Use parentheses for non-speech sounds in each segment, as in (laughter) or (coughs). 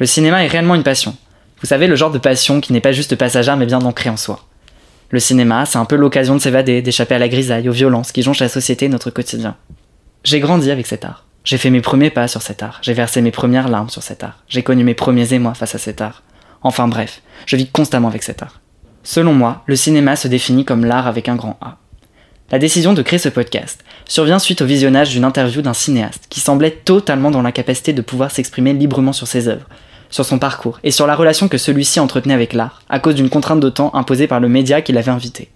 Le cinéma est réellement une passion. Vous savez, le genre de passion qui n'est pas juste passagère mais bien ancrée en soi. Le cinéma, c'est un peu l'occasion de s'évader, d'échapper à la grisaille, aux violences qui jonchent la société et notre quotidien. J'ai grandi avec cet art. J'ai fait mes premiers pas sur cet art. J'ai versé mes premières larmes sur cet art. J'ai connu mes premiers émois face à cet art. Enfin bref, je vis constamment avec cet art. Selon moi, le cinéma se définit comme l'art avec un grand A. La décision de créer ce podcast survient suite au visionnage d'une interview d'un cinéaste qui semblait totalement dans l'incapacité de pouvoir s'exprimer librement sur ses œuvres, sur son parcours et sur la relation que celui-ci entretenait avec l'art, à cause d'une contrainte de temps imposée par le média qui l'avait invité.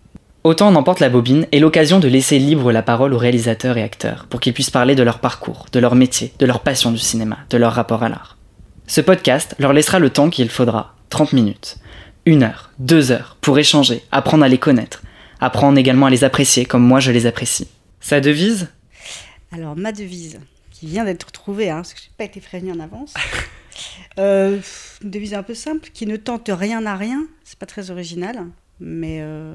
Autant en emporte la bobine et l'occasion de laisser libre la parole aux réalisateurs et acteurs pour qu'ils puissent parler de leur parcours, de leur métier, de leur passion du cinéma, de leur rapport à l'art. Ce podcast leur laissera le temps qu'il faudra, 30 minutes, une heure, deux heures, pour échanger, apprendre à les connaître, apprendre également à les apprécier comme moi je les apprécie. Sa devise? Alors ma devise, qui vient d'être trouvée, hein, parce que je n'ai pas été prévenue en avance. (laughs) Euh, une devise un peu simple, qui ne tente rien à rien. C'est pas très original, mais euh,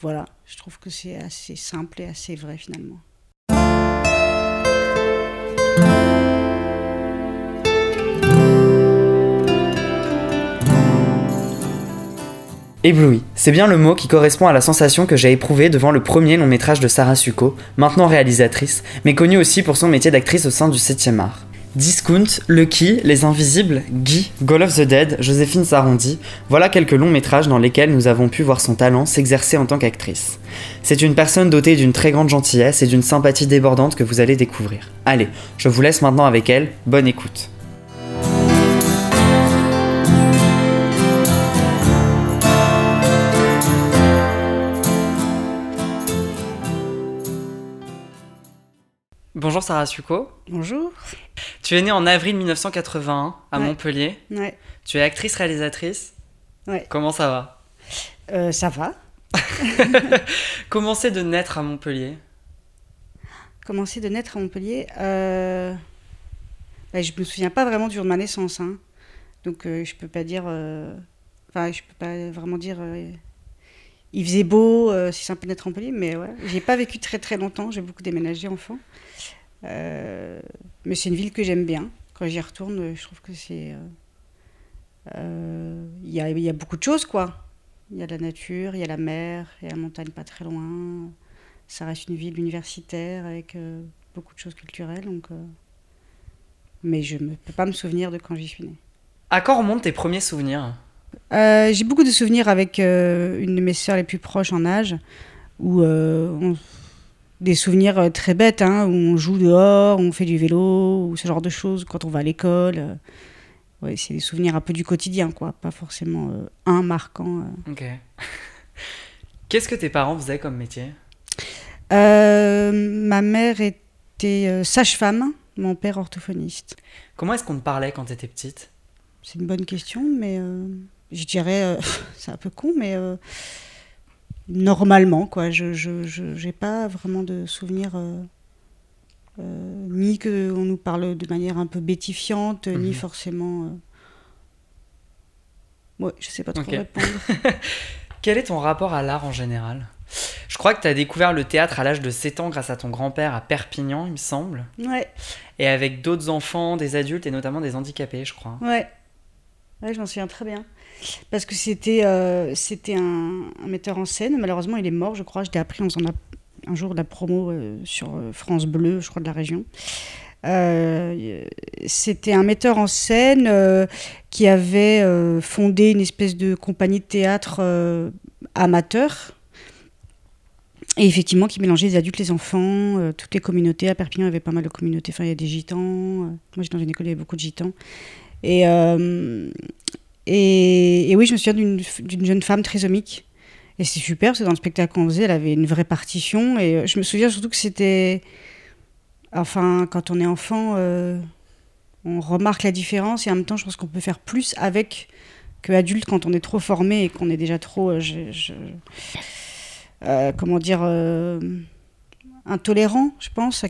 voilà, je trouve que c'est assez simple et assez vrai finalement. Ébloui, c'est bien le mot qui correspond à la sensation que j'ai éprouvée devant le premier long métrage de Sarah Succo, maintenant réalisatrice, mais connue aussi pour son métier d'actrice au sein du 7e art. Discount, Lucky, Les Invisibles, Guy, Goal of the Dead, Joséphine Sarondi, voilà quelques longs métrages dans lesquels nous avons pu voir son talent s'exercer en tant qu'actrice. C'est une personne dotée d'une très grande gentillesse et d'une sympathie débordante que vous allez découvrir. Allez, je vous laisse maintenant avec elle, bonne écoute. Bonjour Sarah Succo. Bonjour. Tu es née en avril 1981 à Ouais. Montpellier. Ouais, Tu es actrice-réalisatrice. ouais. Comment ça va? Euh, ça va. (laughs) Comment c'est de naître à Montpellier? Commencer de naître à Montpellier? Euh... bah, je me souviens pas vraiment du jour de ma naissance, hein. donc euh, je peux pas dire. euh, Enfin, je peux pas vraiment dire. euh, Il faisait beau, euh, c'est sympa d'être à Montpellier, mais ouais, j'ai pas vécu très très longtemps. J'ai beaucoup déménagé enfant, Euh, mais c'est une ville que j'aime bien. Quand j'y retourne, je trouve que c'est. euh, euh, Il y, a, il y a beaucoup de choses, quoi. Il y a la nature, il y a la mer, il y a la montagne pas très loin. Ça reste une ville universitaire avec euh, beaucoup de choses culturelles. Donc, Mais je ne peux pas me souvenir de quand j'y suis née. À quand remontent tes premiers souvenirs? J'ai beaucoup de souvenirs avec une de mes sœurs les plus proches en âge, où on- des souvenirs euh, très bêtes, hein, où on joue dehors, on fait du vélo, ou ce genre de choses quand on va à l'école. euh. Ouais, c'est des souvenirs un peu du quotidien, quoi, pas forcément euh, un marquant. euh. Ok. (laughs) Qu'est-ce que tes parents faisaient comme métier? Euh, ma mère était sage-femme, mon père orthophoniste. Comment est-ce qu'on te parlait quand t'étais petite? C'est une bonne question, mais je dirais, (laughs) c'est un peu con, mais normalement, quoi. Je je, je- j'ai pas vraiment de souvenirs, euh, euh, ni qu'on nous parle de manière un peu bétifiante, ni Mhm. forcément. euh, Ouais, je sais pas trop Ok. répondre. (laughs) Quel est ton rapport à l'art en général? Je crois que tu as découvert le théâtre à l'âge de 7 ans grâce à ton grand-père à Perpignan, il me semble, Ouais, et avec d'autres enfants, des adultes et notamment des handicapés, je crois. ouais. Ouais, je m'en souviens très bien. Parce que c'était euh, un, metteur en scène. Malheureusement, il est mort, je crois. Je l'ai appris en faisant un jour la promo euh, sur euh, France Bleu, je crois, de la région. C'était un metteur en scène qui avait fondé une espèce de compagnie de théâtre amateur. Et effectivement, qui mélangeait les adultes, les enfants, toutes les communautés. À Perpignan, il y avait pas mal de communautés. Enfin, il y a des gitans. Moi, j'étais dans une école, il y avait beaucoup de gitans. Et, et, oui, je me souviens d'une jeune femme trisomique. Et c'est super, que dans le spectacle qu'on faisait, elle avait une vraie partition. Et euh, je me souviens surtout que c'était. Enfin, quand on est enfant, euh, on remarque la différence et en même temps, je pense qu'on peut faire plus avec que adulte quand on est trop formé et qu'on est déjà trop, euh, comment dire, intolérant, je pense, à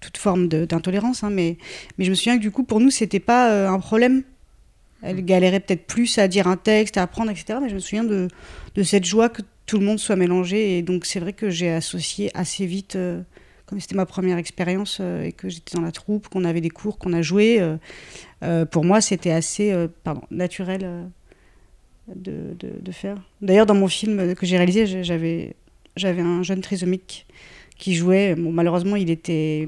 toute forme d'intolérance. Hein, mais, mais je me souviens que du coup, pour nous, c'était pas un problème. Elle galérait peut-être plus à dire un texte, à apprendre, etc. Mais je me souviens de, cette joie que tout le monde soit mélangé. Et donc, c'est vrai que j'ai associé assez vite comme c'était ma première expérience euh, et que j'étais dans la troupe, qu'on avait des cours, qu'on a joué, euh, euh, pour moi, c'était assez naturel de, faire. D'ailleurs, dans mon film que j'ai réalisé, j'avais, un jeune trisomique qui jouait. Malheureusement, il était.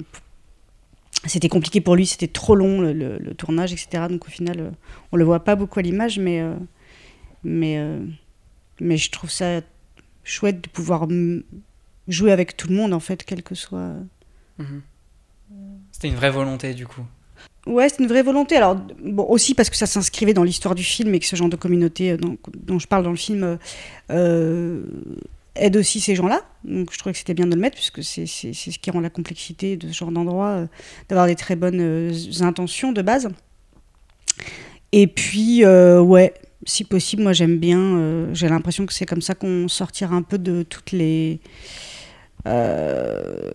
C'était compliqué pour lui, c'était trop long le, tournage, etc. Donc au final, on le voit pas beaucoup à l'image, mais, mais, mais je trouve ça chouette de pouvoir jouer avec tout le monde, en fait, quel que soit. Mhm. C'était une vraie volonté, du coup. Ouais, c'est une vraie volonté. Alors, bon, aussi parce que ça s'inscrivait dans l'histoire du film et que ce genre de communauté euh, dont, dont je parle dans le film euh, aide aussi ces gens-là. Donc, je trouvais que c'était bien de le mettre, puisque c'est ce qui rend la complexité de ce genre d'endroit, euh, d'avoir des très bonnes intentions de base. Et puis, ouais, si possible, moi j'aime bien. J'ai l'impression que c'est comme ça qu'on sortira un peu de toutes les euh,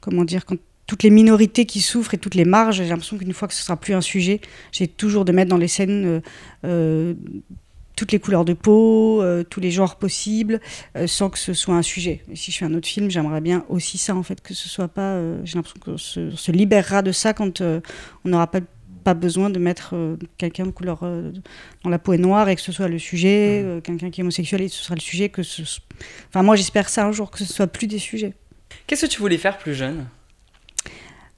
comment dire, toutes les minorités qui souffrent et toutes les marges, j'ai l'impression qu'une fois que ce sera plus un sujet, j'ai toujours de mettre dans les scènes euh, euh, toutes les couleurs de peau, tous les genres possibles, sans que ce soit un sujet. Et si je fais un autre film, j'aimerais bien aussi ça, en fait, que ce soit pas. j'ai l'impression qu'on se, libérera de ça quand on n'aura pas pas besoin de mettre quelqu'un de couleur dans la peau est noire et que ce soit le sujet, mmh. quelqu'un qui est homosexuel et ce sera le sujet, que ce, Enfin, moi, j'espère ça un jour, que ce soit plus des sujets. Qu'est-ce que tu voulais faire plus jeune?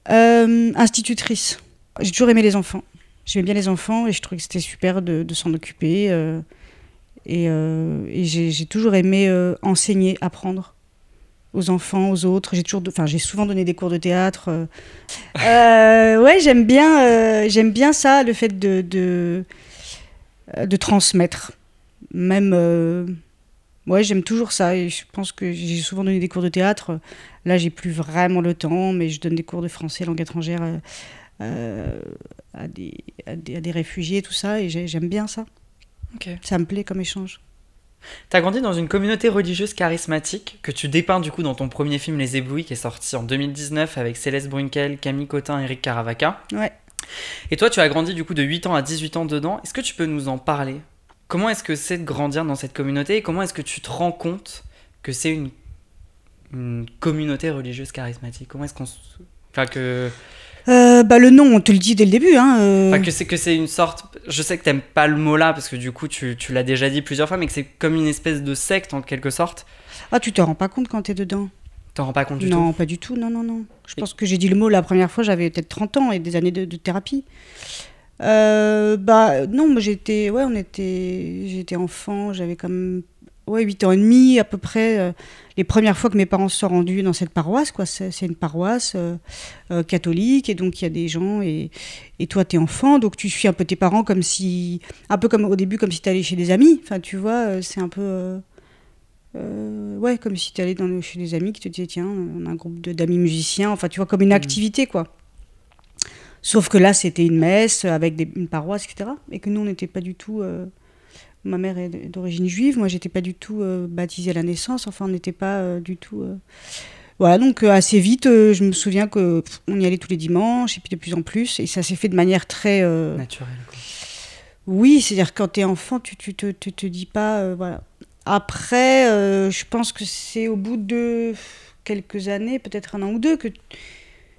Euh, Institutrice. J'ai toujours aimé les enfants. J'aimais bien les enfants et je trouvais que c'était super de, s'en occuper. Euh, et, euh, j'ai toujours aimé enseigner, apprendre aux enfants, aux autres. J'ai toujours, enfin, j'ai souvent donné des cours de théâtre. (laughs) ouais, j'aime bien, j'aime bien ça, le fait de, de, de transmettre. Même Ouais, j'aime toujours ça et je pense que j'ai souvent donné des cours de théâtre. Là, j'ai plus vraiment le temps, mais je donne des cours de français, langue étrangère euh, à, des, à, des, réfugiés, tout ça, et j'aime bien ça. Ça me plaît comme échange. Tu as grandi dans une communauté religieuse charismatique que tu dépeins du coup dans ton premier film Les Éblouis qui est sorti en 2019 avec Céleste Brunkel, Camille Cotin, Eric Caravaca. Ouais. Et toi, tu as grandi du coup de 8 ans à 18 ans dedans. Est-ce que tu peux nous en parler? Comment est-ce que c'est de grandir dans cette communauté et comment est-ce que tu te rends compte que c'est une, communauté religieuse charismatique? Comment est-ce qu'on Enfin que... Euh, bah le nom, on te le dit dès le début. Hein, euh. Enfin que c'est que c'est une sorte... Je sais que t'aimes pas le mot là parce que du coup tu, tu l'as déjà dit plusieurs fois, mais que c'est comme une espèce de secte en quelque sorte. Ah tu te rends pas compte quand t'es dedans? T'en rends pas compte du tout Non, pas du tout, non, non, non. Je pense que j'ai dit le mot la première fois, j'avais peut-être 30 ans et des années de, de thérapie. Euh, bah non, j'étais, ouais, on était, j'étais enfant, j'avais comme ouais, 8 ans et demi à peu près. Euh, les premières fois que mes parents se sont rendus dans cette paroisse, quoi, c'est, une paroisse euh, catholique et donc il y a des gens et, et toi t'es enfant, donc tu suis un peu tes parents comme si, un peu comme au début comme si t'allais chez des amis. Enfin, tu vois, c'est un peu ouais, comme si t'allais dans chez des amis qui te disaient tiens, on a un groupe d'amis musiciens. Enfin, tu vois, comme une mmh. activité quoi. Sauf que là, c'était une messe avec des, une paroisse, etc. Et que nous, on n'était pas du tout. Euh, ma mère est d'origine juive, moi, j'étais pas du tout euh, baptisée à la naissance. Enfin, on n'était pas euh, du tout. Voilà, donc assez vite, je me souviens que on y allait tous les dimanches, et puis de plus en plus, et ça s'est fait de manière très. Naturelle, Oui, c'est-à-dire quand tu es enfant, tu, tu te, te, te dis pas. voilà. Après, je pense que c'est au bout de quelques années, peut-être un an ou deux, que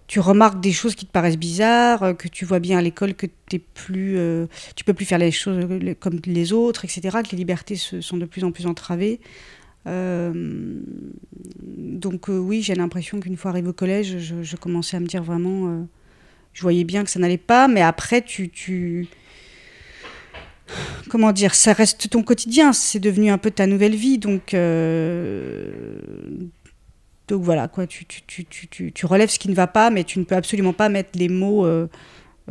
tu remarques des choses qui te paraissent bizarres, euh, que tu vois bien à l'école que t'es plus, euh, tu peux plus faire les choses comme les autres, etc., que les libertés se, sont de plus en plus entravées. Euh, donc oui, j'ai l'impression qu'une fois arrivé au collège, je, commençais à me dire vraiment, je voyais bien que ça n'allait pas, mais après tu, tu, comment dire, ça reste ton quotidien, c'est devenu un peu ta nouvelle vie, donc donc voilà, quoi, tu, tu, tu, tu, tu relèves ce qui ne va pas, mais tu ne peux absolument pas mettre les mots, euh,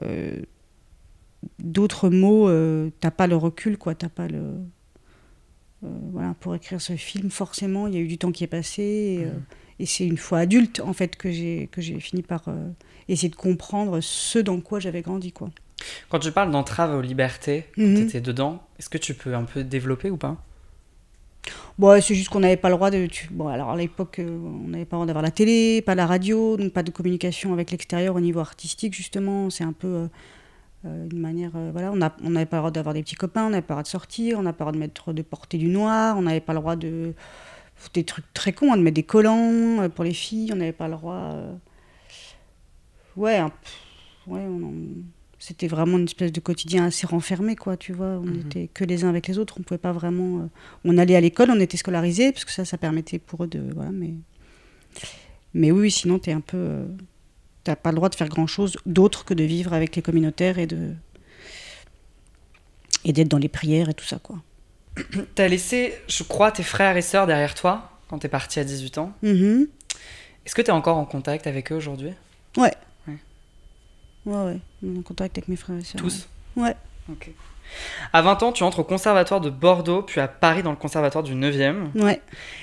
euh, d'autres mots, euh, t'as pas le recul, quoi, t'as pas le... voilà, pour écrire ce film, forcément, il y a eu du temps qui est passé. Et, et c'est une fois adulte, en fait, que j'ai que j'ai fini par essayer de comprendre ce dans quoi j'avais grandi, quoi. Quand tu parles d'entrave aux libertés, Mhm. tu étais dedans, est-ce que tu peux un peu développer ou pas? Bon, c'est juste qu'on n'avait pas le droit de. Bon, alors à l'époque, euh, on n'avait pas le droit d'avoir la télé, pas la radio, donc pas de communication avec l'extérieur au niveau artistique, justement. C'est un peu euh, euh, une manière. voilà, on a- on n'avait pas le droit d'avoir des petits copains, on n'avait pas le droit de sortir, on n'avait pas le droit de, mettre, de porter du noir, on n'avait pas le droit de. Des trucs très cons, hein, de mettre des collants pour les filles, on n'avait pas le droit. Ouais, un- ouais on en- c'était vraiment une espèce de quotidien assez renfermé, quoi, tu vois. On Mhm. était que les uns avec les autres, on pouvait pas vraiment. euh, On allait à l'école, on était scolarisés, parce que ça, ça permettait pour eux de. Voilà, mais. Mais oui, sinon, t'es un peu. euh, T'as pas le droit de faire grand chose d'autre que de vivre avec les communautaires et de. Et d'être dans les prières et tout ça, quoi. (coughs) T'as laissé, je crois, tes frères et sœurs derrière toi quand t'es parti à 18 ans. Mhm. Est-ce que t'es encore en contact avec eux aujourd'hui? Ouais. Ouais. Ouais. On est en contact avec mes frères et sœurs. Tous Ouais. Ok. À 20 ans, tu entres au conservatoire de Bordeaux, puis à Paris dans le conservatoire du 9e. Ouais.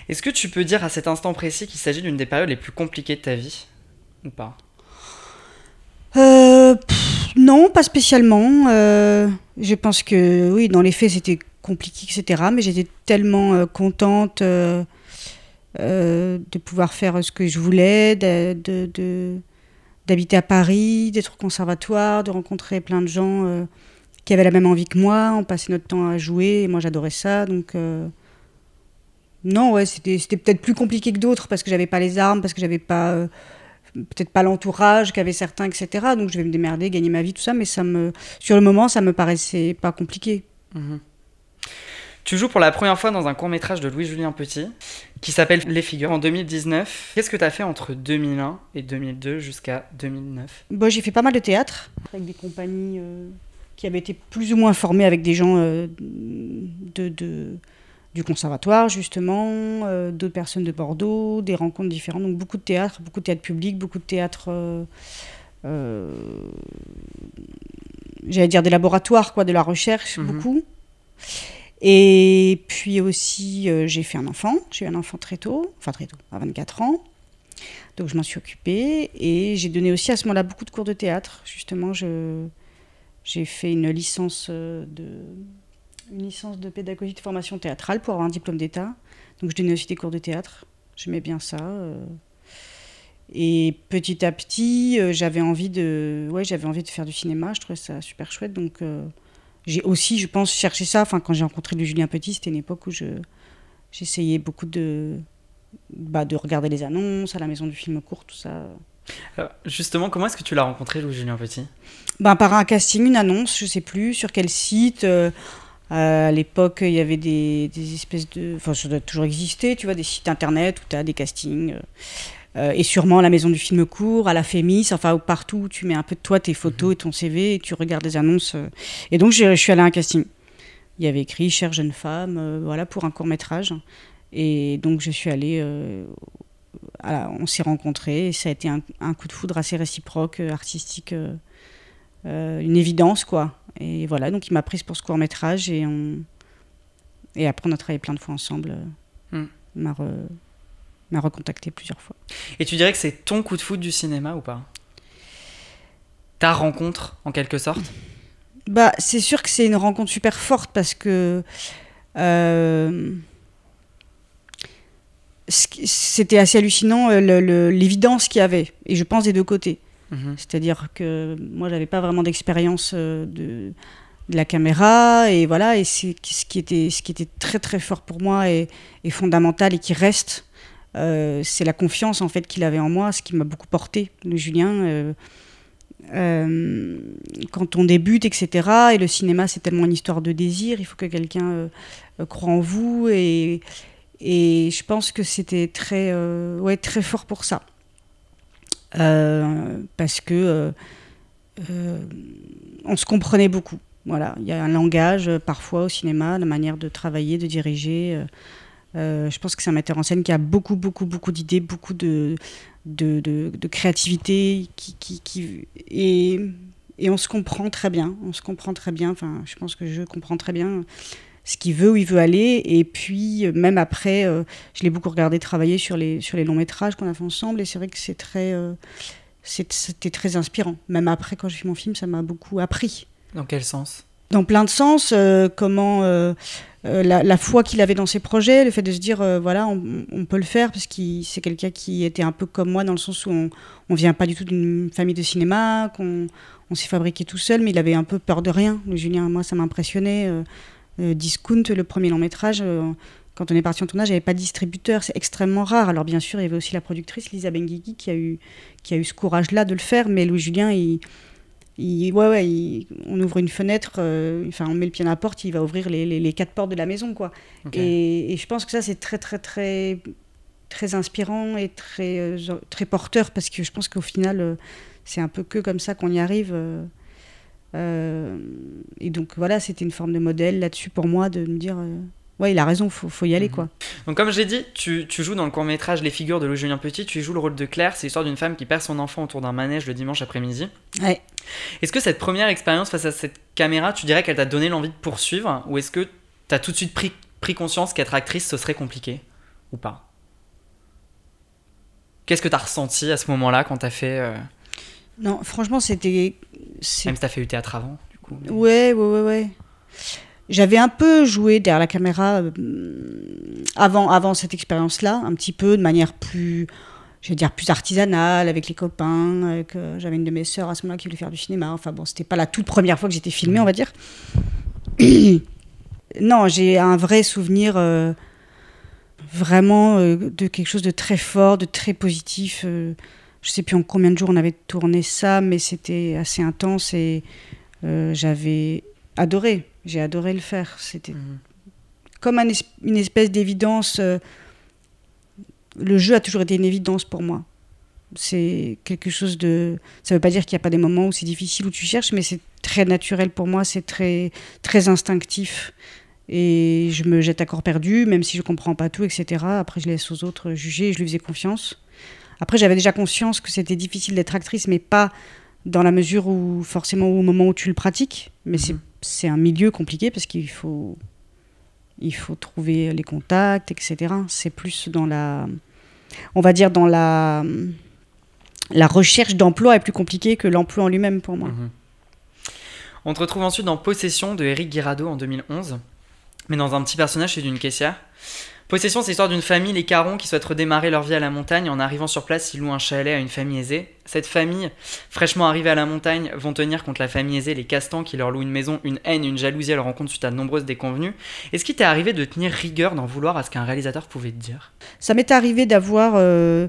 Est-ce que tu peux dire à cet instant précis qu'il s'agit d'une des périodes les plus compliquées de ta vie Ou pas? Euh, pff, non, pas spécialement. Euh, je pense que oui, dans les faits, c'était compliqué, etc. Mais j'étais tellement euh, contente euh, euh, de pouvoir faire ce que je voulais, de, de- de- d'habiter à Paris, d'être au conservatoire, de rencontrer plein de gens euh, qui avaient la même envie que moi. On passait notre temps à jouer et moi j'adorais ça. Donc euh, non, ouais, c'était, peut-être plus compliqué que d'autres parce que j'avais pas les armes, parce que j'avais pas euh, peut-être pas l'entourage qu'avaient certains, etc. Donc je vais me démerder, gagner ma vie, tout ça. Mais ça me, sur le moment, ça me paraissait pas compliqué. Mhm. Tu joues pour la première fois dans un court métrage de Louis-Julien Petit qui s'appelle Les Figures en 2019. Qu'est-ce que tu as fait entre 2001 et 2002 jusqu'à 2009 Bon, j'ai fait pas mal de théâtre avec des compagnies euh, qui avaient été plus ou moins formées avec des gens euh, de, de- du conservatoire, justement, euh, d'autres personnes de Bordeaux, des rencontres différentes. Donc beaucoup de théâtre, beaucoup de théâtre public, beaucoup de théâtre. J'allais dire des laboratoires, quoi, de la recherche, Mhm. beaucoup. Et puis aussi, euh, j'ai fait un enfant. J'ai eu un enfant très tôt, enfin très tôt, à 24 ans. Donc je m'en suis occupée et j'ai donné aussi à ce moment-là beaucoup de cours de théâtre. Justement, j'ai fait une licence euh, de une licence de pédagogie de formation théâtrale pour avoir un diplôme d'État. Donc je donnais aussi des cours de théâtre. J'aimais bien ça. euh. Et petit à petit, j'avais envie de, ouais, envie de faire du cinéma. Je trouvais ça super chouette. Donc j'ai aussi, je pense, cherché ça. Enfin, quand j'ai rencontré le Julien Petit, c'était une époque où je, j'essayais beaucoup de, bah, de regarder les annonces à la maison du film court, tout ça. Alors, Justement, comment est-ce que tu l'as rencontré, Louis-Julien Petit? Ben, par un casting, une annonce, je sais plus sur quel site. euh, à l'époque, il y avait des, des espèces de. Enfin, ça doit toujours exister, tu vois, des sites internet où tu as des castings. euh, euh, et sûrement à la maison du film court, à la Fémis, enfin, partout où tu mets un peu de toi, tes photos et ton CV, et tu regardes des annonces. euh. Et donc, je suis allée à un casting. Il y avait écrit Chère jeune femme, euh, voilà, pour un court métrage. Et donc, je suis allée. la- on s'est rencontrés, et ça a été un, un coup de foudre assez réciproque, artistique. une évidence quoi et voilà donc il m'a prise pour ce court métrage et on et après on a travaillé plein de fois ensemble m'a re- m'a recontacté plusieurs fois. Et tu dirais que c'est ton coup de foot du cinéma ou pas? Ta rencontre, en quelque sorte? Bah c'est sûr que c'est une rencontre super forte parce que euh, c'était assez hallucinant euh, l'évidence qu'il y avait et je pense des deux côtés. Mhm. C'est-à-dire que moi, j'avais pas vraiment d'expérience euh, de, de la caméra, et voilà, et c'est ce qui était, ce qui était très très fort pour moi et, et fondamental et qui reste, euh, c'est la confiance en fait qu'il avait en moi, ce qui m'a beaucoup porté, le Julien. euh, euh, quand on débute, etc. Et le cinéma, c'est tellement une histoire de désir. Il faut que quelqu'un croit en vous. Et, et je pense que c'était très, ouais, très fort pour ça. Parce que on se comprenait beaucoup. Voilà, il y a un langage parfois au cinéma, la manière de travailler, de diriger. Euh, euh, je pense que c'est un metteur en scène qui a beaucoup, beaucoup, beaucoup d'idées, beaucoup de, de, de- créativité, qui, qui, et, et on se comprend très bien. On se comprend très bien. Enfin, je pense que je comprends très bien. ce qu'il veut, où il veut aller. Et puis, même après, je l'ai beaucoup regardé travailler sur les, sur les longs métrages qu'on a fait ensemble. Et c'est vrai que c'est très, c'était très inspirant. Même après, quand j'ai fait mon film, ça m'a beaucoup appris. Dans quel sens? Dans plein de sens. comment la, foi qu'il avait dans ses projets, le fait de se dire, voilà, on, peut le faire, parce que c'est quelqu'un qui était un peu comme moi, dans le sens où on ne vient pas du tout d'une famille de cinéma, qu'on on s'est fabriqué tout seul, mais il avait un peu peur de rien. Le Julien, moi, ça m'impressionnait. Euh, euh, Discount, le premier long métrage, euh, quand on est parti en tournage, il n'y avait pas de distributeur. C'est extrêmement rare. Alors, bien sûr, il y avait aussi la productrice, Lisa Benguigui, qui a eu, qui a eu ce courage-là de le faire. Mais Louis Julien, il, il, ouais, ouais, on ouvre une fenêtre, enfin, on met le pied à la porte, il va ouvrir les, les, quatre portes de la maison, quoi. Et, et, je pense que ça, c'est très, très, très, très inspirant et très, très porteur, parce que je pense qu'au final, c'est un peu que comme ça qu'on y arrive. Euh, euh, et donc voilà, c'était une forme de modèle là-dessus pour moi de me dire euh, ouais, il a raison, faut, faut y aller, mhm. quoi. Donc, comme j'ai dit, tu, tu, joues dans le court-métrage Les figures de Louis Julien Petit, tu joues le rôle de Claire, c'est l'histoire d'une femme qui perd son enfant autour d'un manège le dimanche après-midi. Ouais. Est-ce que cette première expérience face à cette caméra, tu dirais qu'elle t'a donné l'envie de poursuivre, ou est-ce que tu as tout de suite pris, pris conscience qu'être actrice, ce serait compliqué, ou pas? Qu'est-ce que tu as ressenti à ce moment-là quand tu as fait. Non, franchement, c'était. Même si t'as fait du théâtre avant, du coup. Ouais, ouais, ouais, ouais. J'avais un peu joué derrière la caméra euh, avant, avant cette expérience-là, un petit peu de manière plus, je vais dire, plus artisanale, avec les copains. J'avais une de mes sœurs à ce moment-là qui voulait faire du cinéma. Enfin bon, c'était pas la toute première fois que j'étais filmée, on va dire. (clears throat) non, j'ai un vrai souvenir euh, vraiment euh, de quelque chose de très fort, de très positif je sais plus en combien de jours on avait tourné ça, mais c'était assez intense et euh, j'avais adoré. J'ai adoré le faire. C'était mhm. comme une espèce d'évidence. Euh, le jeu a toujours été une évidence pour moi. C'est quelque chose de. Ça ne veut pas dire qu'il n'y a pas des moments où c'est difficile, où tu cherches, mais c'est très naturel pour moi, c'est très, très instinctif. Et je me jette à corps perdu, même si je comprends pas tout, etc. Après, je laisse aux autres juger et je lui faisais confiance. Après, j'avais déjà conscience que c'était difficile d'être actrice, mais pas dans la mesure où, forcément, au moment où tu le pratiques. Mais c'est mhm. un milieu compliqué parce qu'il faut, il faut trouver les contacts, etc. C'est plus dans la. On va dire dans la. La recherche d'emploi est plus compliquée que l'emploi en lui-même pour moi. Mhm. On te retrouve ensuite dans Possession de Eric Guirado en 2011, mais dans un petit personnage, c'est d'une caissière. Possession, c'est l'histoire d'une famille, les Carons, qui souhaitent redémarrer leur vie à la montagne. En arrivant sur place, ils louent un chalet à une famille aisée. Cette famille, fraîchement arrivée à la montagne, vont tenir contre la famille aisée, les Castans, qui leur louent une maison, une haine, une jalousie à leur rencontre suite à de nombreuses déconvenues. Est-ce qu'il t'est arrivé de tenir rigueur d'en vouloir à ce qu'un réalisateur pouvait te dire? Ça m'est arrivé d'avoir euh,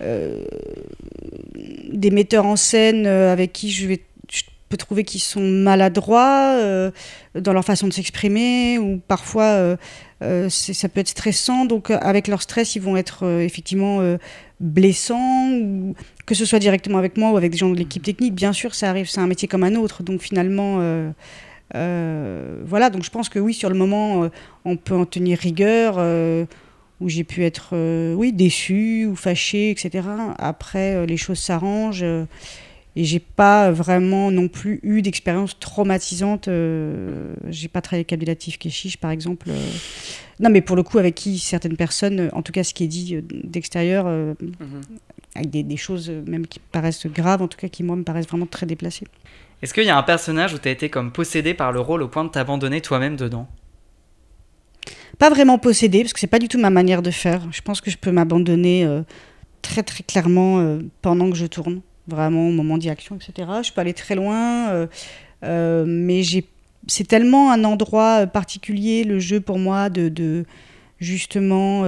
euh, des metteurs en scène euh, avec qui je vais peux trouver qu'ils sont maladroits dans leur façon de s'exprimer ou parfois ça peut être stressant. Donc, euh, avec leur stress, ils vont être euh, effectivement blessants, ou que ce soit directement avec moi ou avec des gens de l'équipe technique. Bien sûr, ça arrive, c'est un métier comme un autre. Donc, finalement, voilà. Donc, je pense que oui, sur le moment, on peut en tenir rigueur. où j'ai pu être oui déçu ou fâché etc après les choses s'arrangent et j'ai pas vraiment non plus eu d'expérience traumatisante. Euh, j'ai pas travaillé avec Abdelatif Keshish, par exemple. Euh. Non, mais pour le coup, avec qui certaines personnes, en tout cas ce qui est dit euh, d'extérieur, mhm. avec des, des, choses même qui paraissent graves, en tout cas qui, moi, me paraissent vraiment très déplacées. Est-ce qu'il y a un personnage où tu as été comme possédé par le rôle au point de t'abandonner toi-même dedans? Pas vraiment possédé, parce que c'est pas du tout ma manière de faire. Je pense que je peux m'abandonner très très clairement pendant que je tourne vraiment au moment d'y action, etc. Je peux aller très loin, euh, euh, mais j'ai, c'est tellement un endroit euh, particulier, le jeu pour moi, de justement.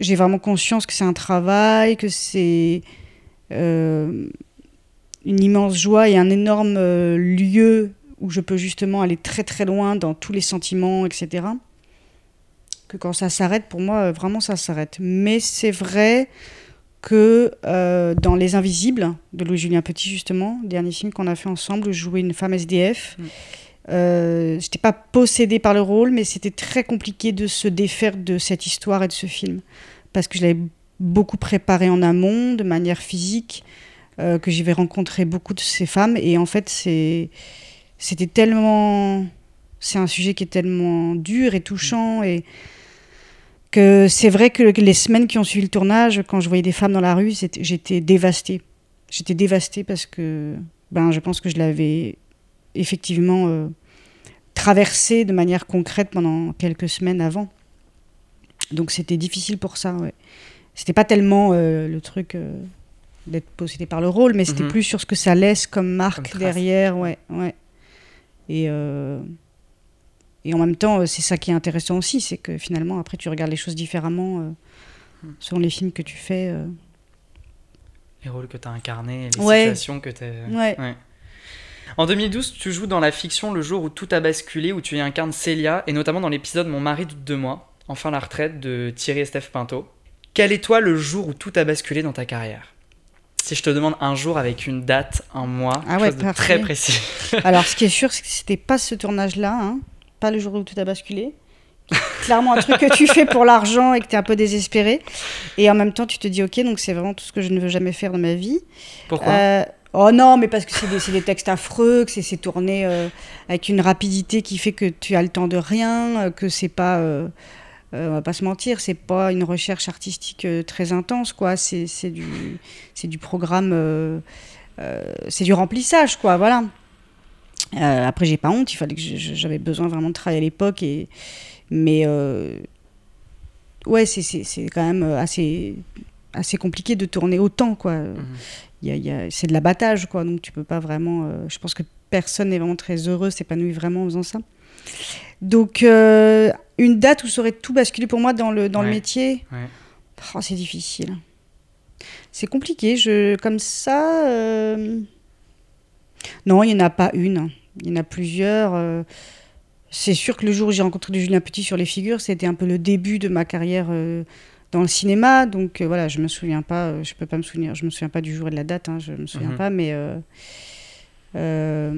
j'ai vraiment conscience que c'est un travail, que c'est une immense joie et un énorme lieu où je peux justement aller très très loin dans tous les sentiments, etc. Que quand ça s'arrête, pour moi, vraiment ça s'arrête. Mais c'est vrai que euh, dans Les Invisibles de Louis-Julien Petit, justement, dernier film qu'on a fait ensemble, où je jouais une femme SDF. Mm. Euh, j'étais pas possédée par le rôle, mais c'était très compliqué de se défaire de cette histoire et de ce film. Parce que je l'avais beaucoup préparé en amont, de manière physique, euh, que j'y vais rencontrer beaucoup de ces femmes. Et en fait, c'est c'était tellement. C'est un sujet qui est tellement dur et touchant et que c'est vrai que les semaines qui ont suivi le tournage, quand je voyais des femmes dans la rue, j'étais dévastée. J'étais dévastée parce que ben, je pense que je l'avais effectivement euh, traversé de manière concrète pendant quelques semaines avant. Donc c'était difficile pour ça. Ouais. C'était pas tellement euh, le truc euh, d'être possédé par le rôle, mais c'était mhm. plus sur ce que ça laisse comme marque derrière. Ouais, ouais. Et, et en même temps, c'est ça qui est intéressant aussi, c'est que finalement, après, tu regardes les choses différemment mhm. selon les films que tu fais. Les rôles que tu as incarnés, les situations que tu as. Ouais. En 2012, tu joues dans la fiction Le jour où tout a basculé, où tu y incarnes Célia, et notamment dans l'épisode Mon mari doute de moi, enfin la retraite de Thierry et Steph Pinto. Quel est toi le jour où tout a basculé dans ta carrière? Si je te demande un jour avec une date, un mois, ah ouais, très précis. Alors, (laughs) ce qui est sûr, c'est que c'était pas ce tournage-là, hein, pas le jour où tout a basculé. Clairement, un truc que tu fais pour l'argent et que tu es un peu désespéré. Et en même temps, tu te dis, ok, donc c'est vraiment tout ce que je ne veux jamais faire dans ma vie. Pourquoi euh, Oh non, mais parce que c'est des, des, textes affreux, que c'est tourné euh, avec une rapidité qui fait que tu as le temps de rien, euh, que c'est pas, euh, on va pas se mentir, c'est pas une recherche artistique très intense, quoi. C'est du, c'est du programme, c'est du remplissage, quoi. Voilà. Après, j'ai pas honte, il fallait que j'avais besoin vraiment de travailler à l'époque, et mais ouais, c'est quand même assez assez compliqué de tourner autant, quoi. Mmh c'est de l'abattage, quoi. Donc tu peux pas vraiment. Euh, je pense que personne n'est vraiment très heureux, s'épanouit vraiment en faisant ça. Donc euh, une date où ça aurait tout basculé pour moi dans le, dans le métier, oh, c'est difficile. C'est compliqué. Je, comme ça. Euh, non, il n'y en a pas une. Il y en a plusieurs. C'est sûr que le jour où j'ai rencontré Julien Petit sur les figures, c'était un peu le début de ma carrière dans le cinéma. Donc euh, voilà, je me souviens pas, euh, je peux pas me souvenir, je me souviens pas du jour et de la date, hein, je me souviens mhm. pas, mais euh,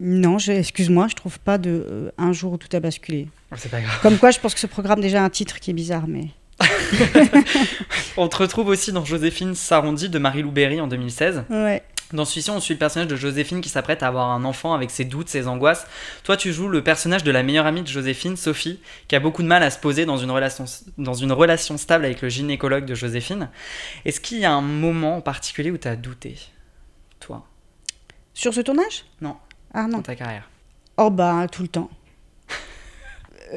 non, excuse-moi, je trouve pas de un jour où tout a basculé. C'est pas grave. Comme quoi, je pense que ce programme déjà un titre qui est bizarre, mais. (laughs) on te retrouve aussi dans Joséphine s'arrondit de Marie-Lou Berry en 2016. Ouais. Dans celui-ci, on suit le personnage de Joséphine qui s'apprête à avoir un enfant avec ses doutes, ses angoisses. Toi, tu joues le personnage de la meilleure amie de Joséphine, Sophie, qui a beaucoup de mal à se poser dans une relation, dans une relation stable avec le gynécologue de Joséphine. Est-ce qu'il y a un moment en particulier où tu as douté, toi? Sur ce tournage? Non. Ah non. Dans ta carrière Oh bah, tout le temps.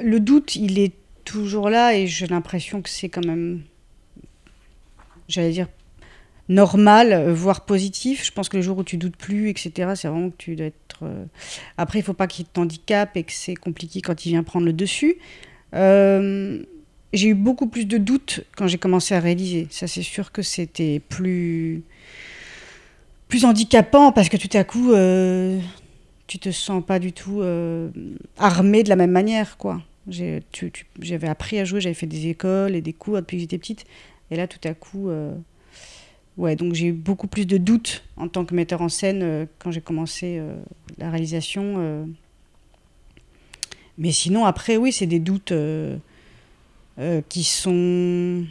le doute, il est toujours là et j'ai l'impression que c'est quand même, j'allais dire, normal, euh, voire positif. Je pense que le jour où tu doutes plus, etc., c'est vraiment que tu dois être. Euh, après, il faut pas qu'il t'handicape et que c'est compliqué quand il vient prendre le dessus. Euh, j'ai eu beaucoup plus de doutes quand j'ai commencé à réaliser. Ça, c'est sûr que c'était plus plus handicapant parce que tout à coup, tu te sens pas du tout armé de la même manière, quoi. J'avais appris à jouer, j'avais fait des écoles et des cours depuis que j'étais petite, et là, tout à coup ouais, donc j'ai eu beaucoup plus de doutes en tant que metteur en scène euh, quand j'ai commencé euh, la réalisation. Euh. Mais sinon, après, oui, c'est des doutes qui sont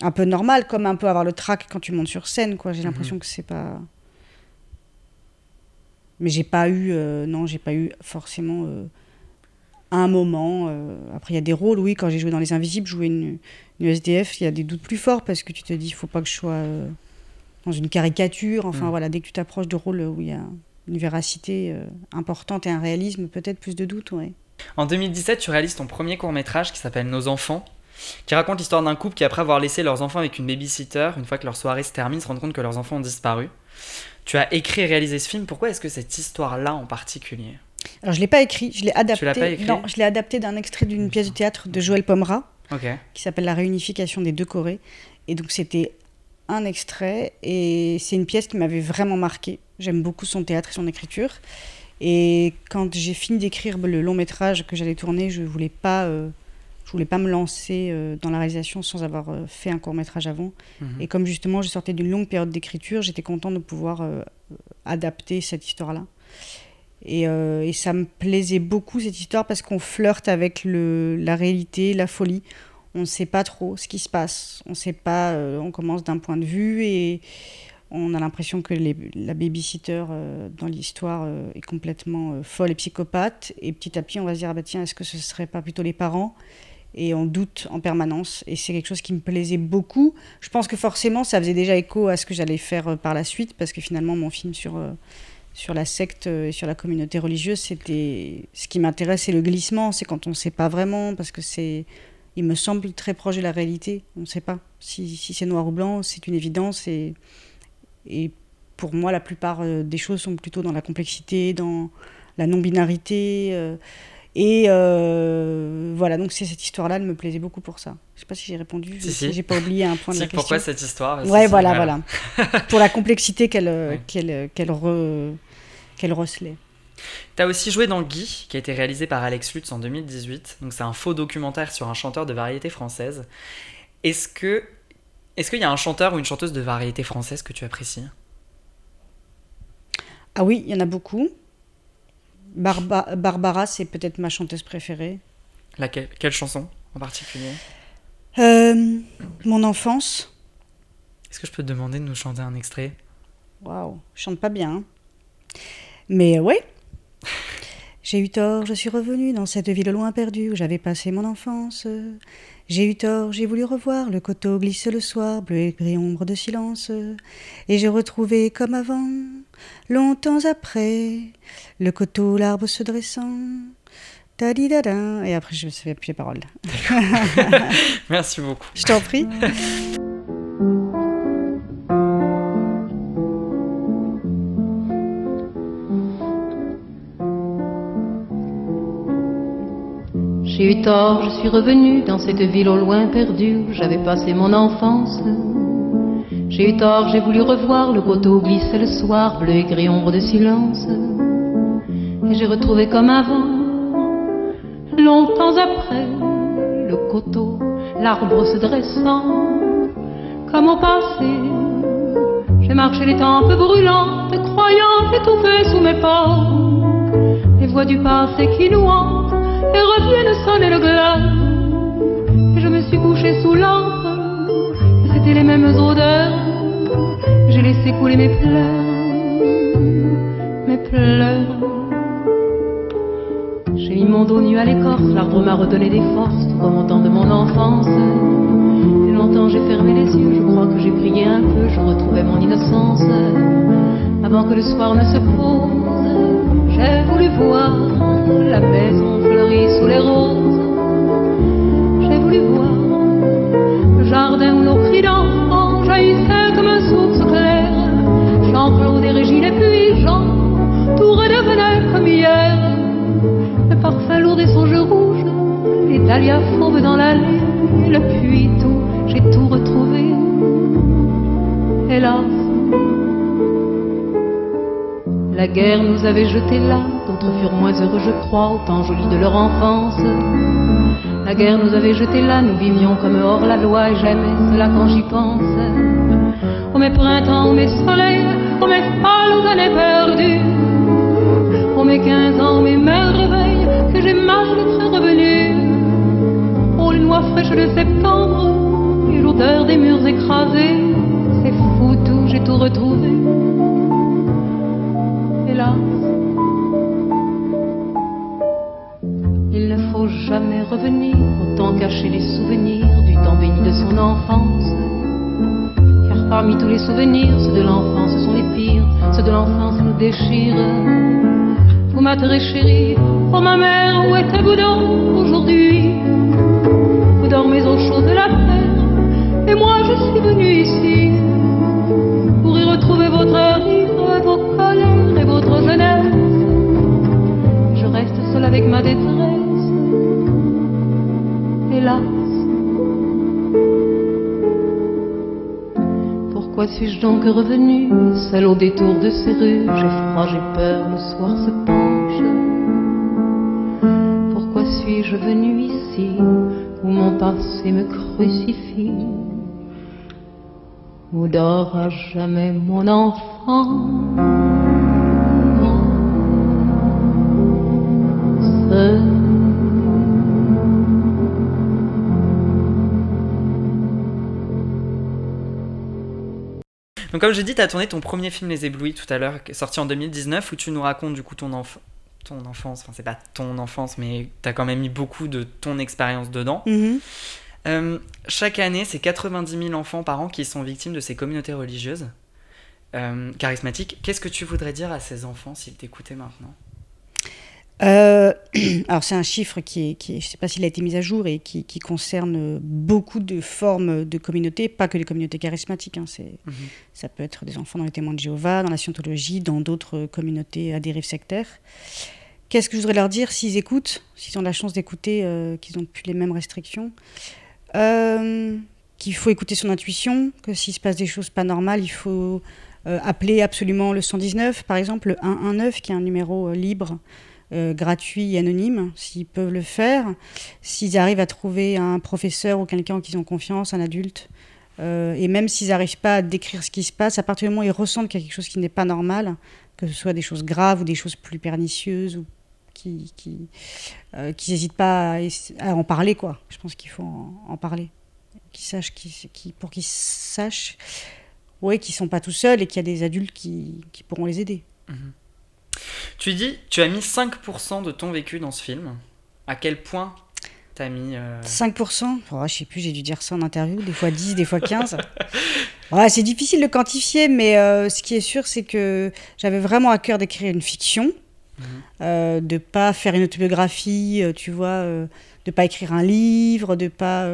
un peu normal, comme un peu avoir le trac quand tu montes sur scène, quoi. J'ai mhm. l'impression que c'est pas. Mais j'ai pas eu, non, j'ai pas eu forcément un moment. après, il y a des rôles, oui, quand j'ai joué dans Les Invisibles, jouer une, le SDF, il y a des doutes plus forts parce que tu te dis, il faut pas que je sois euh, dans une caricature. Enfin mm. voilà, dès que tu t'approches de rôles où il y a une véracité euh, importante et un réalisme, peut-être plus de doutes, ouais. En 2017, tu réalises ton premier court métrage qui s'appelle Nos enfants, qui raconte l'histoire d'un couple qui, après avoir laissé leurs enfants avec une babysitter, une fois que leur soirée se termine, se rend compte que leurs enfants ont disparu. Tu as écrit et réalisé ce film. Pourquoi est-ce que cette histoire-là en particulier? Alors je l'ai pas écrit, je l'ai adapté. Tu l'as pas écrit Non, je l'ai adapté d'un extrait d'une pièce de théâtre de Joël Pomera qui s'appelle La réunification des deux Corées. Et donc c'était un extrait et c'est une pièce qui m'avait vraiment marqué. J'aime beaucoup son théâtre et son écriture. Et quand j'ai fini d'écrire le long métrage que j'allais tourner, je voulais pas, euh, je voulais pas me lancer euh, dans la réalisation sans avoir euh, fait un court métrage avant. Mhm. Et comme justement je sortais d'une longue période d'écriture, j'étais contente de pouvoir adapter cette histoire-là. Et, et, ça me plaisait beaucoup cette histoire parce qu'on flirte avec le, la réalité, la folie on ne sait pas trop ce qui se passe. On sait pas, euh, on commence d'un point de vue et on a l'impression que les, la babysitter euh, dans l'histoire euh, est complètement euh, folle et psychopathe. Et petit à petit, on va se dire, ah bah tiens, est-ce que ce ne serait pas plutôt les parents? Et on doute en permanence. Et c'est quelque chose qui me plaisait beaucoup. Je pense que forcément, ça faisait déjà écho à ce que j'allais faire par la suite, parce que finalement, mon film sur, sur la secte et sur la communauté religieuse, c'était ce qui m'intéresse, c'est le glissement, c'est quand on ne sait pas vraiment, parce que c'est il me semble très proche de la réalité. On ne sait pas si, si c'est noir ou blanc, c'est une évidence. Et, et pour moi, la plupart euh, des choses sont plutôt dans la complexité, dans la non-binarité. Euh, et euh, voilà, donc c'est cette histoire-là, elle me plaisait beaucoup pour ça. Je sais pas si j'ai répondu, si, si. j'ai pas oublié un point de la question. Pourquoi cette histoire? Ouais, voilà, voilà. (laughs) pour la complexité qu'elle qu'elle qu'elle re, qu'elle recelait. Tu as aussi joué dans Guy, qui a été réalisé par Alex Lutz en 2018. Donc c'est un faux documentaire sur un chanteur de variété française. Est-ce que est-ce qu'il y a un chanteur ou une chanteuse de variété française que tu apprécies? Ah oui, il y en a beaucoup. Barbara, c'est peut-être ma chanteuse préférée. Laquelle Quelle chanson en particulier? Euh, Mon enfance. Est-ce que je peux te demander de nous chanter un extrait? Waouh, je chante pas bien. Hein. Mais ouais, j'ai eu tort, je suis revenue dans cette ville loin perdue où j'avais passé mon enfance. J'ai eu tort, j'ai voulu revoir le coteau glisse le soir, bleu et gris ombre de silence. Et j'ai retrouvé comme avant, longtemps après, le coteau, l'arbre se dressant. Et après, je ne savais plus les paroles. (laughs) Merci beaucoup. Je t'en prie. (laughs) J'ai eu tort, je suis revenue dans cette ville au loin perdue où j'avais passé mon enfance. J'ai eu tort, j'ai voulu revoir le coteau glisser le soir, bleu et gris ombre de silence. Et j'ai retrouvé comme avant, longtemps après, le coteau, l'arbre se dressant, comme au passé. J'ai marché les tempes brûlantes, croyant étouffer sous mes pas les voix du passé qui hantent et reviennent sonner le glas. Et je me suis couché sous lampe, c'était les mêmes odeurs. J'ai laissé couler mes pleurs, mes pleurs. J'ai mis mon dos nu à l'écorce, l'arbre m'a redonné des forces, remontant de mon enfance. Et longtemps j'ai fermé les yeux, je crois que j'ai prié un peu, je retrouvais mon innocence. Avant que le soir ne se pose, j'ai voulu voir la maison fleurie sous les roses. J'ai voulu voir le jardin où nos cris d'enfants jaillissaient comme un source claire. Jean-Claude et Régine et puis Jean, tout redevenait comme hier. Le parfum lourd des songes rouges, les dahlias fauves dans l'allée, le puits tout, j'ai tout retrouvé. Hélas, la guerre nous avait jetés là, d'autres furent moins heureux, je crois, autant jolis de leur enfance. La guerre nous avait jetés là, nous vivions comme hors la loi, et j'aimais cela quand j'y pense. Oh mes printemps, oh mes soleils, oh mes folles années perdues, oh mes quinze ans, mes merveilles, que j'ai mal d'être revenu. Oh les noix fraîches de septembre, et l'odeur des murs écrasés, c'est fou tout, j'ai tout retrouvé. Les souvenirs, ceux de l'enfance sont les pires, ceux de l'enfance nous déchirent. Vous m'atterrez chérie, oh ma mère, où êtes-vous donc aujourd'hui? Vous dormez au chaud de la terre, et moi je suis venue ici pour y retrouver votre rire, vos colères et votre jeunesse avec ma détresse. Hélas, pourquoi suis-je donc revenu? Seul au détour de ces rues J'ai froid, j'ai peur, le soir se penche. Pourquoi suis-je venu ici? Où mon passé me crucifie? Où dort à jamais mon enfant? Donc comme j'ai dit, tu as tourné ton premier film Les Éblouis tout à l'heure, sorti en 2019, où tu nous racontes du coup ton, enf- ton enfance, enfin c'est pas ton enfance, mais tu as quand même mis beaucoup de ton expérience dedans. Mhm. Euh, chaque année, c'est 90 000 enfants par an qui sont victimes de ces communautés religieuses euh, charismatiques. Qu'est-ce que tu voudrais dire à ces enfants s'ils t'écoutaient maintenant? Euh, (clears throat) alors c'est un chiffre qui est, qui est- je ne sais pas s'il a été mis à jour et qui, qui concerne beaucoup de formes de communautés, pas que les communautés charismatiques. hein, c'est, Mhm. Ça peut être des enfants dans les témoins de Jéhovah, dans la scientologie, dans d'autres communautés à dérive sectaire. Qu'est-ce que je voudrais leur dire s'ils écoutent, s'ils ont la chance d'écouter, euh, qu'ils n'ont plus les mêmes restrictions? Euh, Qu'il faut écouter son intuition, que s'il se passe des choses pas normales, il faut appeler absolument le 119, par exemple le 119, qui est un numéro libre euh, gratuit et anonyme, s'ils peuvent le faire. S'ils arrivent à trouver un professeur ou quelqu'un en qui ils ont confiance, un adulte, euh, et même s'ils n'arrivent pas à décrire ce qui se passe, à partir du moment où ils ressentent qu'il quelque chose qui n'est pas normal, que ce soit des choses graves ou des choses plus pernicieuses, ou qui, qui, euh, n'hésitent pas à, en parler, quoi. Je pense qu'il faut en, parler. Qu'ils sachent, pour qu'ils sachent ouais, qu'ils ne sont pas tout seuls et qu'il y a des adultes qui, qui pourront les aider. Tu dis, tu as mis 5% de ton vécu dans ce film. À quel point t'as mis... euh, 5% oh, Je sais plus, j'ai dû dire ça en interview, des fois 10, des fois 15. (laughs) Ouais, c'est difficile de quantifier, mais euh, ce qui est sûr, c'est que j'avais vraiment à cœur d'écrire une fiction, Mhm. euh, de pas faire une autobiographie, euh, tu vois, euh, de pas écrire un livre, de pas...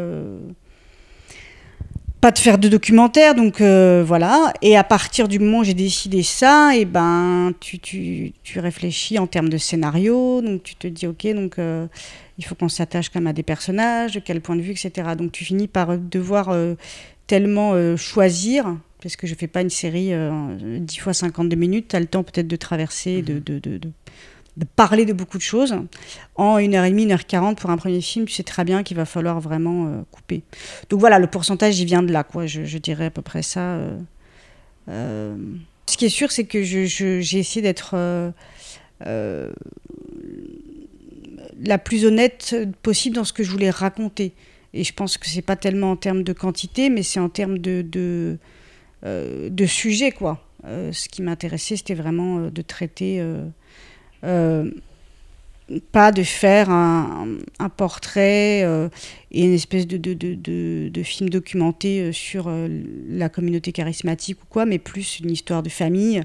pas de faire de documentaire, donc euh, voilà. Et à partir du moment où j'ai décidé ça, et ben tu, tu, tu réfléchis en termes de scénario, donc tu te dis ok, donc euh, il faut qu'on s'attache quand même à des personnages, de quel point de vue, etc. Donc tu finis par devoir euh, tellement euh, choisir, parce que je fais pas une série euh, 10 fois 52 minutes, tu as le temps peut-être de traverser, de, de, de, de, de parler de beaucoup de choses. En 1h30, 1h40 pour un premier film, tu sais très bien qu'il va falloir vraiment euh, couper. Donc voilà, le pourcentage, il vient de là, quoi. Je, dirais à peu près ça. euh, euh. Ce qui est sûr, c'est que j'ai essayé d'être la plus honnête possible dans ce que je voulais raconter. Et je pense que c'est pas tellement en termes de quantité, mais c'est en termes de, de, de sujet, quoi. Ce qui m'intéressait, c'était vraiment de traiter, pas de faire un, un portrait euh, et une espèce de, de, de, de, de film documenté euh, sur euh, la communauté charismatique ou quoi, mais plus une histoire de famille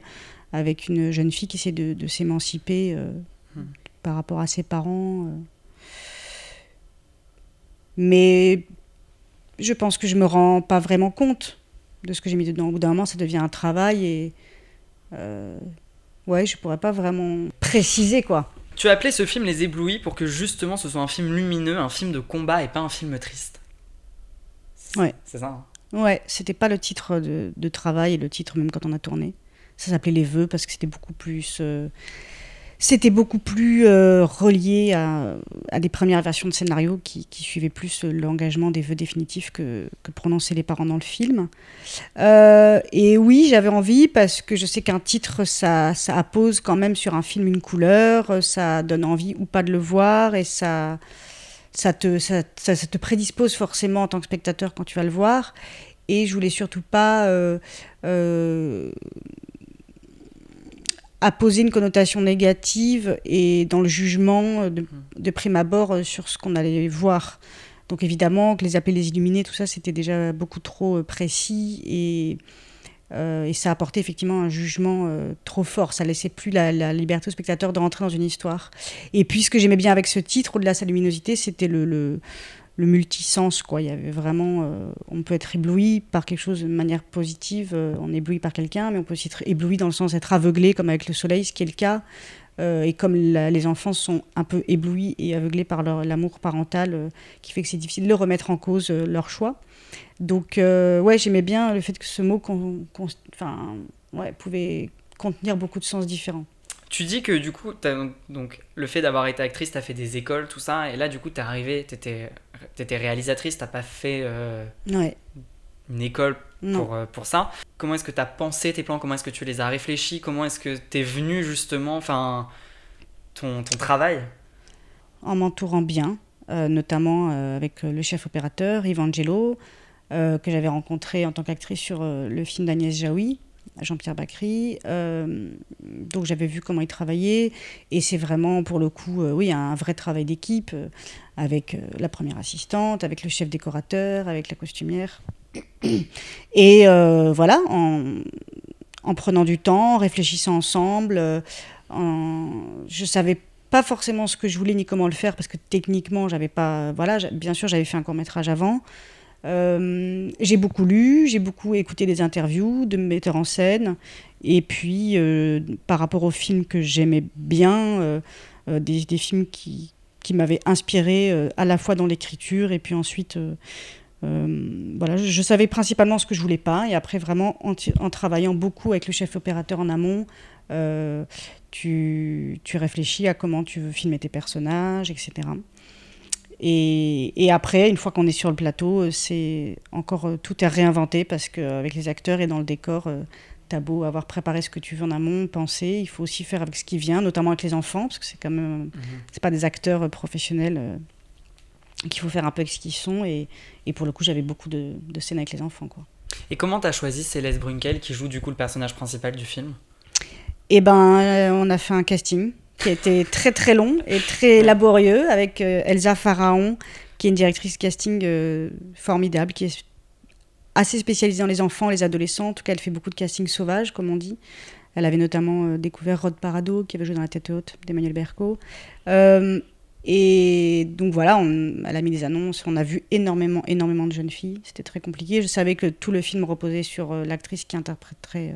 avec une jeune fille qui essaie de, s'émanciper euh, Hmm. par rapport à ses parents. euh. Mais je pense que je me rends pas vraiment compte de ce que j'ai mis dedans. Au bout d'un moment, ça devient un travail et euh, ouais, je pourrais pas vraiment préciser quoi. Tu as appelé ce film Les Éblouis pour que justement ce soit un film lumineux, un film de combat et pas un film triste. Ouais. C'est ça. hein Ouais, c'était pas le titre de, de travail et le titre même quand on a tourné. Ça s'appelait Les Vœux parce que c'était beaucoup plus. euh, c'était beaucoup plus euh, relié à, des premières versions de scénario qui, suivaient plus euh, l'engagement des vœux définitifs que, prononçaient les parents dans le film. Euh, et oui, j'avais envie parce que je sais qu'un titre, ça, ça appose quand même sur un film une couleur, ça donne envie ou pas de le voir et ça, te, prédispose forcément en tant que spectateur quand tu vas le voir. Et je voulais surtout pas euh, apposer une connotation négative et dans le jugement de, de prime abord euh, sur ce qu'on allait voir. Donc évidemment que les appeler les illuminés, tout ça, c'était déjà beaucoup trop euh, précis et, euh, et ça apportait effectivement un jugement euh, trop fort. Ça laissait plus la, la liberté au spectateur de rentrer dans une histoire. Et puis ce que j'aimais bien avec ce titre, au-delà de sa luminosité, c'était le, le, le multisens. Quoi. Il y avait vraiment, euh, on peut être ébloui par quelque chose de manière positive, euh, on est ébloui par quelqu'un, mais on peut aussi être ébloui dans le sens d'être aveuglé, comme avec le soleil, ce qui est le cas. Euh, et comme les enfants sont un peu éblouis et aveuglés par l'amour parental, qui fait que c'est difficile de remettre en cause leur choix. Donc, ouais, j'aimais bien le fait que ce mot con- con- ouais, pouvait contenir beaucoup de sens différents. Tu dis que du coup, t'as donc, le fait d'avoir été actrice, t'as fait des écoles, tout ça, et là du coup t'es arrivée, t'étais étais réalisatrice, t'as pas fait euh, Ouais, une école pour, euh, pour ça. Comment est-ce que t'as pensé tes plans? Comment est-ce que tu les as réfléchis? Comment est-ce que t'es venu justement, enfin, ton, ton travail? En m'entourant bien, euh, notamment avec le chef opérateur Yves Angelo, que j'avais rencontré en tant qu'actrice sur le film d'Agnès Jaoui, Jean-Pierre Bacry. Euh, donc j'avais vu comment il travaillait et c'est vraiment pour le coup, euh, oui, un vrai travail d'équipe euh, avec la première assistante, avec le chef décorateur, avec la costumière. Et voilà, en, en, prenant du temps, en réfléchissant ensemble, en, je savais pas forcément ce que je voulais ni comment le faire parce que techniquement j'avais pas voilà bien sûr j'avais fait un court métrage avant euh, j'ai beaucoup lu, j'ai beaucoup écouté des interviews de metteurs en scène, et puis euh, par rapport aux films que j'aimais bien, euh, des, films qui, m'avaient inspiré à la fois dans l'écriture et puis ensuite. voilà, je, savais principalement ce que je voulais pas, et après vraiment en, travaillant beaucoup avec le chef opérateur en amont, tu, réfléchis à comment tu veux filmer tes personnages, etc. Et, après, une fois qu'on est sur le plateau, euh, c'est encore euh, tout est réinventé parce qu'avec les acteurs et dans le décor, euh, t'as beau avoir préparé ce que tu veux en amont, penser, il faut aussi faire avec ce qui vient, notamment avec les enfants, parce que c'est quand même, mhm. c'est pas des acteurs professionnels qu'il faut faire un peu avec ce qu'ils sont. Et, et, pour le coup, j'avais beaucoup de, de, scènes avec les enfants, quoi. Et comment t'as choisi Céleste Brunkel qui joue du coup le personnage principal du film? Eh ben, on a fait un casting qui a été très très long et très laborieux avec euh, Elsa Pharaon, qui est une directrice casting euh, formidable, qui est assez spécialisée dans les enfants, les adolescents. En tout cas, elle fait beaucoup de casting sauvage, comme on dit. Elle avait notamment euh, découvert Rod Parado, qui avait joué dans La tête haute d'Emmanuel Berco. et donc voilà, on, elle a mis des annonces. On a vu énormément, énormément de jeunes filles. C'était très compliqué. Je savais que tout le film reposait sur l'actrice qui interpréterait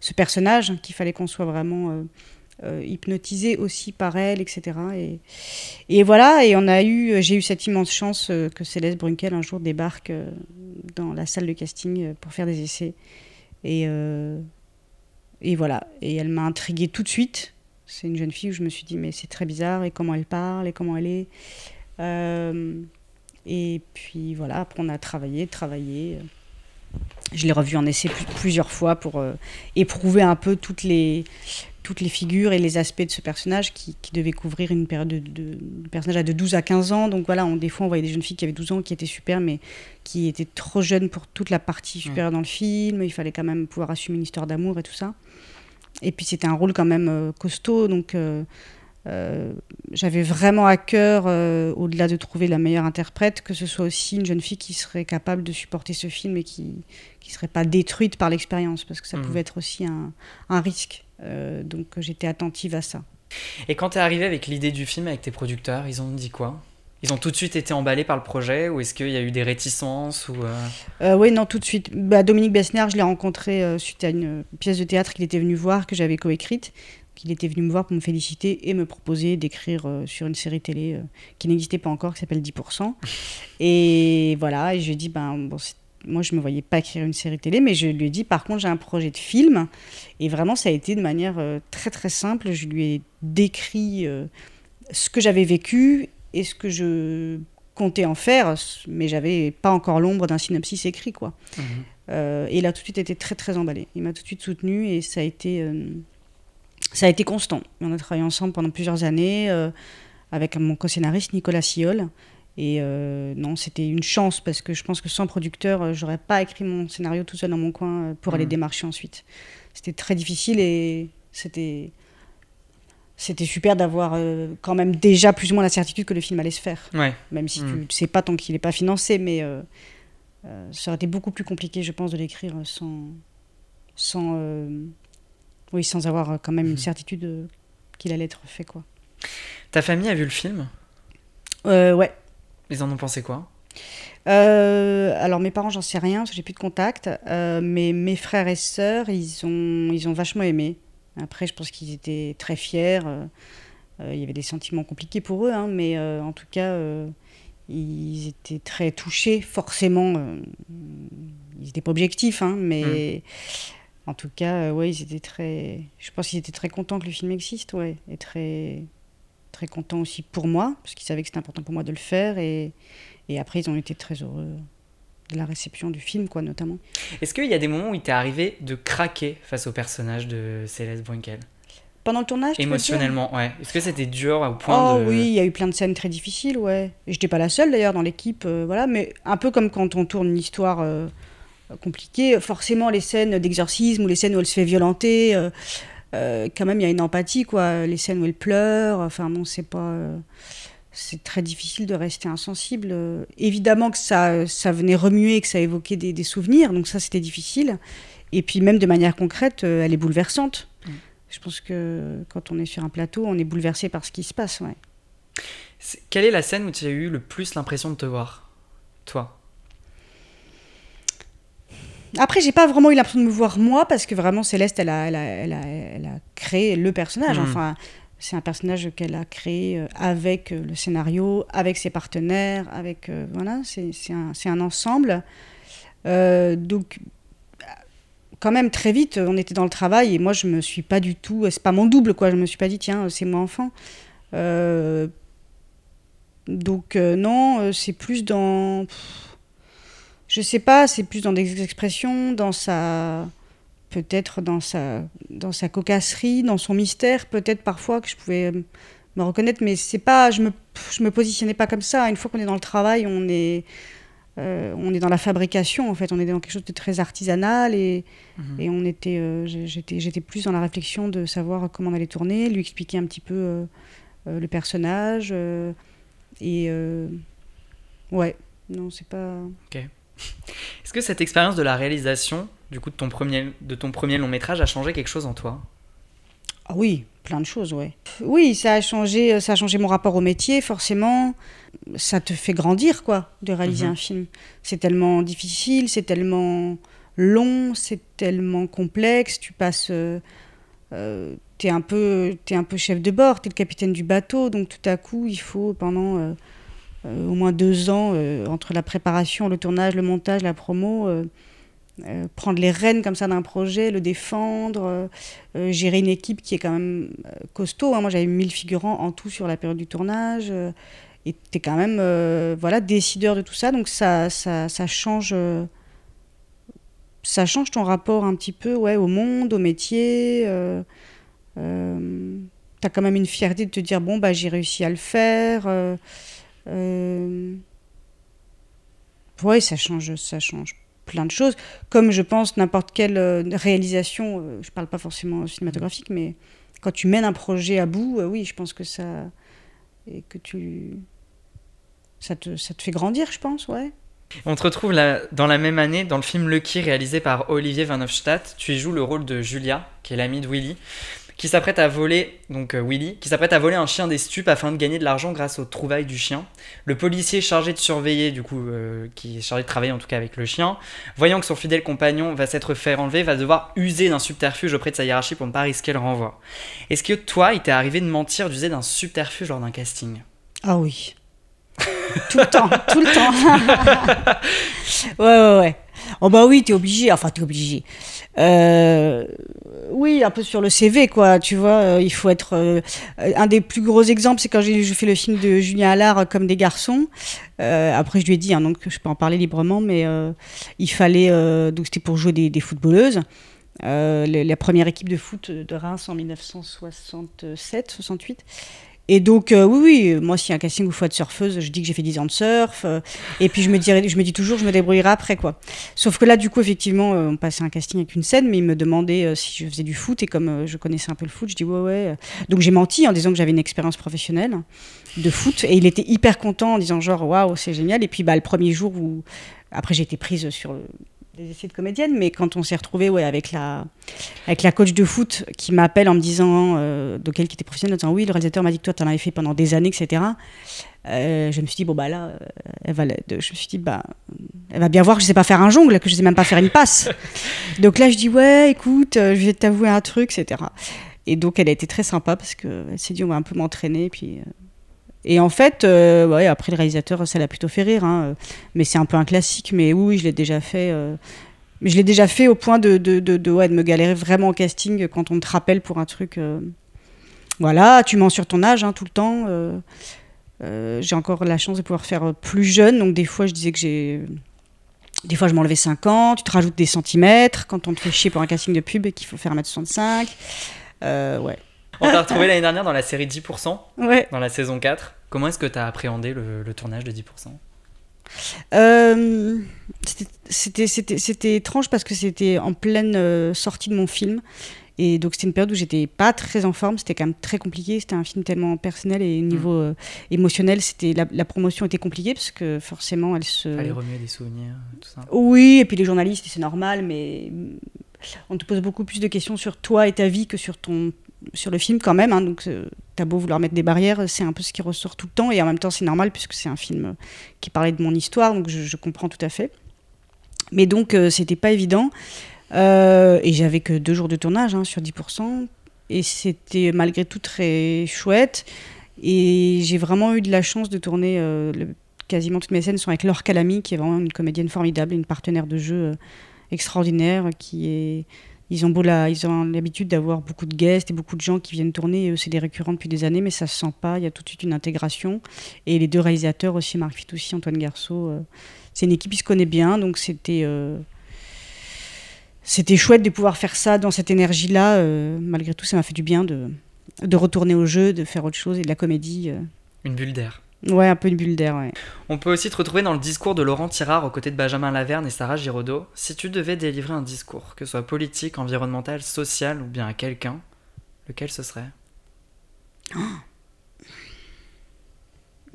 ce personnage, qu'il fallait qu'on soit vraiment hypnotisé aussi par elle, etc. Et, et, voilà, et on a eu, j'ai eu cette immense chance euh, que Céleste Brunkel un jour débarque euh, dans la salle de casting pour faire des essais. Et, et voilà, et elle m'a intriguée tout de suite. C'est une jeune fille où je me suis dit, mais c'est très bizarre, et comment elle parle, et comment elle est. et puis voilà, après on a travaillé, travaillé. Je l'ai revue en essai plusieurs fois pour éprouver un peu toutes les, toutes les figures et les aspects de ce personnage qui, devait couvrir une période de, de, personnage de 12 à 15 ans. Donc voilà, on, des fois on voyait des jeunes filles qui avaient 12 ans qui étaient super, mais qui étaient trop jeunes pour toute la partie supérieure dans le film. Il fallait quand même pouvoir assumer une histoire d'amour et tout ça. Et puis c'était un rôle quand même euh, costaud, donc euh, euh, j'avais vraiment à cœur, au-delà de trouver la meilleure interprète, que ce soit aussi une jeune fille qui serait capable de supporter ce film et qui ne serait pas détruite par l'expérience, parce que ça mmh. pouvait être aussi un, un risque. Euh, donc j'étais attentive à ça. Et quand tu es arrivée avec l'idée du film avec tes producteurs, ils ont dit quoi? Ils ont tout de suite été emballés par le projet ou est-ce qu'il y a eu des réticences ou euh... euh oui, non, tout de suite. Bah, Dominique Bessner, je l'ai rencontré euh, suite à une pièce de théâtre qu'il était venu voir, que j'avais coécrite. Il était venu me voir pour me féliciter et me proposer d'écrire sur une série télé qui n'existait pas encore, qui s'appelle 10%. Et voilà, et je lui ai dit, ben, bon, moi, je ne me voyais pas écrire une série télé, mais je lui ai dit, par contre, j'ai un projet de film. Et vraiment, ça a été de manière euh, très, très simple. Je lui ai décrit euh, ce que j'avais vécu et ce que je comptais en faire, mais j'avais pas encore l'ombre d'un synopsis écrit, quoi. Mhm. Euh, et il a tout de suite été très, très emballé. Il m'a tout de suite soutenu et ça a été, ça a été constant. On a travaillé ensemble pendant plusieurs années avec mon co-scénariste Nicolas Siol. Et euh, non, c'était une chance parce que je pense que sans producteur, euh, j'aurais pas écrit mon scénario tout seul dans mon coin euh, pour aller mmh. démarcher ensuite. C'était très difficile et c'était c'était super d'avoir quand même déjà plus ou moins la certitude que le film allait se faire. Ouais. Même si tu ne mmh. sais pas tant qu'il n'est pas financé, mais ça aurait été beaucoup plus compliqué, je pense, de l'écrire sans sans oui sans avoir quand même une mmh. (laughs) certitude qu'il allait être fait quoi. Ta famille a vu le film? Ouais. Ils en ont pensé quoi? Euh, alors mes parents, j'en sais rien, parce que j'ai plus de contact. Euh, mais mes frères et sœurs, ils ont, ils ont vachement aimé. Après, je pense qu'ils étaient très fiers. Euh, il y avait des sentiments compliqués pour eux, hein, mais en tout cas, ils étaient très touchés. Forcément, ils n'étaient pas objectifs, hein, mais hmm. en tout cas, ouais, ils étaient très. Je pense qu'ils étaient très contents que le film existe, ouais, et très très contents aussi pour moi, parce qu'ils savaient que c'était important pour moi de le faire. Et, et, après, ils ont été très heureux de la réception du film, quoi, notamment. Est-ce qu'il y a des moments où il t'est arrivé de craquer face au personnage de Céleste Brunkel pendant le tournage Émotionnellement, ouais. Est-ce que c'était dur au point oh, de... oui, il y a eu plein de scènes très difficiles, ouais. Et j'étais pas la seule d'ailleurs dans l'équipe, euh, voilà. Mais un peu comme quand on tourne une histoire euh, compliqué. Forcément, les scènes d'exorcisme ou les scènes où elle se fait violenter, euh, euh, quand même, il y a une empathie, quoi. Les scènes où elle pleure, enfin bon, c'est pas. euh, c'est très difficile de rester insensible. Euh, évidemment que ça, ça venait remuer, que ça évoquait des, des souvenirs, donc ça c'était difficile. Et puis même de manière concrète, elle est bouleversante. Mm. Je pense que quand on est sur un plateau, on est bouleversé par ce qui se passe. Ouais. Quelle est la scène où tu as eu le plus l'impression de te voir? Toi? Après, j'ai pas vraiment eu l'impression de me voir moi, parce que vraiment, Céleste, elle a, elle a, elle a, elle a créé le personnage. Mhm. Enfin, c'est un personnage qu'elle a créé euh, avec euh, le scénario, avec ses partenaires, avec. euh, voilà, c'est un, un ensemble. Euh, donc, quand même, très vite, on était dans le travail et moi, je me suis pas du tout. C'est pas mon double, quoi. Je me suis pas dit, tiens, c'est moi enfant. Euh, donc, non, c'est plus dans. Je sais pas, c'est plus dans des expressions, dans sa. Peut-être dans sa, dans sa cocasserie, dans son mystère, peut-être parfois que je pouvais me reconnaître, mais c'est pas. Je me, je me positionnais pas comme ça. Une fois qu'on est dans le travail, on est. euh, on est dans la fabrication, en fait, on est dans quelque chose de très artisanal et, Mhm. et on était, euh, j'étais, j'étais plus dans la réflexion de savoir comment on allait tourner, lui expliquer un petit peu euh, le personnage et ouais, non, c'est pas. Est-ce que cette expérience de la réalisation, du coup de ton premier, de ton premier long métrage, a changé quelque chose en toi? Ah oui, plein de choses, ouais. Oui, ça a changé, ça a changé mon rapport au métier, forcément. Ça te fait grandir, quoi, de réaliser Mhm. un film. C'est tellement difficile, c'est tellement long, c'est tellement complexe. Tu passes, euh, euh, t'es un peu, t'es un peu chef de bord, t'es le capitaine du bateau, donc tout à coup, il faut pendant euh, euh, au moins deux ans euh, entre la préparation, le tournage, le montage, la promo. euh, euh, prendre les rênes comme ça d'un projet, le défendre, euh, euh, gérer une équipe qui est quand même euh, costaud. hein. Moi, j'avais 1000 figurants en tout sur la période du tournage. euh, et tu es quand même euh, voilà, décideur de tout ça. Donc, ça, ça, ça change. euh, ça change ton rapport un petit peu ouais, au monde, au métier. Euh, tu as quand même une fierté de te dire bon, bah, j'ai réussi à le faire. Euh, ouais, ça change, ça change plein de choses. Comme je pense n'importe quelle euh, réalisation, euh, je parle pas forcément cinématographique, mais quand tu mènes un projet à bout, oui, je pense que ça. Et que tu. Ça te, ça te fait grandir, je pense, ouais. On te retrouve là, dans la même année dans le film Lucky réalisé par Olivier Van Hofstadt. Tu y joues le rôle de Julia, qui est l'amie de Willy, qui s'apprête à voler, donc euh, Willy, qui s'apprête à voler un chien des stupes afin de gagner de l'argent grâce aux trouvailles du chien. Le policier chargé de surveiller, du coup, euh, qui est chargé de travailler en tout cas avec le chien, voyant que son fidèle compagnon va s'être fait enlever, va devoir user d'un subterfuge auprès de sa hiérarchie pour ne pas risquer le renvoi. Est-ce que toi, il t'est arrivé de mentir, d'user d'un subterfuge lors d'un casting? Ah oui. tout le temps, tout le temps. (laughs) ouais, ouais, ouais. Oh bah oui, t'es obligé. Enfin, t'es obligé. Euh, oui, un peu sur le CV, quoi. Tu vois, euh, il faut être. euh, un des plus gros exemples, c'est quand j'ai fait le film de Julien Allard, Comme des garçons. Après, je lui ai dit, hein, donc je peux en parler librement, mais il fallait. donc, c'était pour jouer des, footballeuses. La, première équipe de foot de Reims en 1967, 68. Et donc, euh, oui, oui, moi, s'il y a un casting où il faut être surfeuse, je dis que j'ai fait 10 ans de surf. euh, et puis, je me, dirais, je me dis toujours, je me débrouillerai après, quoi. Sauf que là, du coup, effectivement, euh, on passait un casting avec une scène, mais il me demandait si je faisais du foot. Et comme je connaissais un peu le foot, je dis ouais, ouais. Donc, j'ai menti en disant que j'avais une expérience professionnelle de foot. Et il était hyper content en disant, genre, waouh, c'est génial. Et puis, bah, le premier jour où. Après, j'ai été prise sur des essais de comédienne, mais quand on s'est retrouvé ouais, avec, la, avec la coach de foot qui m'appelle en me disant, euh, donc elle qui était professionnelle, en disant oui, le réalisateur m'a dit que toi, tu en avais fait pendant des années, etc. Euh, je me suis dit, bon, bah là, euh, elle va, je me suis dit, bah, elle va bien voir que je sais pas faire un jongle, que je sais même pas faire une passe. (laughs) donc là, je dis, ouais, écoute, euh, je vais t'avouer un truc, etc. Et donc, elle a été très sympa parce qu'elle s'est dit, on va un peu m'entraîner. Puis, euh, Et en fait, euh, après, le réalisateur, ça l'a plutôt fait rire. hein, mais c'est un peu un classique. Mais oui, je l'ai déjà fait. euh, je l'ai déjà fait au point de, de, de, ouais, de me galérer vraiment au casting quand on te rappelle pour un truc. euh, Voilà, tu mens sur ton âge hein, tout le temps. j'ai encore la chance de pouvoir faire plus jeune. Donc des fois, je disais que j'ai... Des fois, je m'enlevais 5 ans. Tu te rajoutes des centimètres quand on te fait chier pour un casting de pub et qu'il faut faire 1m65. Euh, ouais. On t'a retrouvé l'année dernière dans la série 10%, Ouais. dans la saison 4. Comment est-ce que tu as appréhendé le, le tournage de 10% Euh, c'était- étrange parce que c'était en pleine euh, sortie de mon film. Et donc c'était une période où j'étais pas très en forme, c'était quand même très compliqué, c'était un film tellement personnel et au niveau euh, émotionnel, c'était la, la promotion était compliquée parce que forcément elle se Fallait remuer des souvenirs, tout ça. Oui, et puis les journalistes, c'est normal, mais mm, on te pose beaucoup plus de questions sur toi et ta vie que sur ton sur le film quand même. hein. donc euh, t'as beau vouloir mettre des barrières, c'est un peu ce qui ressort tout le temps, et en même temps c'est normal puisque c'est un film euh, qui parlait de mon histoire, donc je, comprends tout à fait. Mais donc euh, c'était pas évident, Euh, et j'avais que deux jours de tournage hein, sur 10%, et c'était malgré tout très chouette. Et j'ai vraiment eu de la chance de tourner euh, quasiment toutes mes scènes sont avec Laure Calamy, qui est vraiment une comédienne formidable, une partenaire de jeu extraordinaire, qui est... Ils ont l'habitude d'avoir beaucoup de guests et beaucoup de gens qui viennent tourner, c'est des récurrents depuis des années, mais ça se sent pas, il y a tout de suite une intégration. Et les deux réalisateurs aussi, Marc Fitoussi, Antoine Garceau, euh, c'est une équipe qui se connaît bien, donc c'était... euh, C'était chouette de pouvoir faire ça dans cette énergie-là. euh, malgré tout, ça m'a fait du bien de, de retourner au jeu, de faire autre chose et de la comédie. Une bulle d'air. Ouais, un peu une bulle d'air, ouais. On peut aussi te retrouver dans le discours de Laurent Tirard aux côtés de Benjamin Laverne et Sarah Giraudot. Si tu devais délivrer un discours, que ce soit politique, environnemental, social ou bien à quelqu'un, lequel ce serait?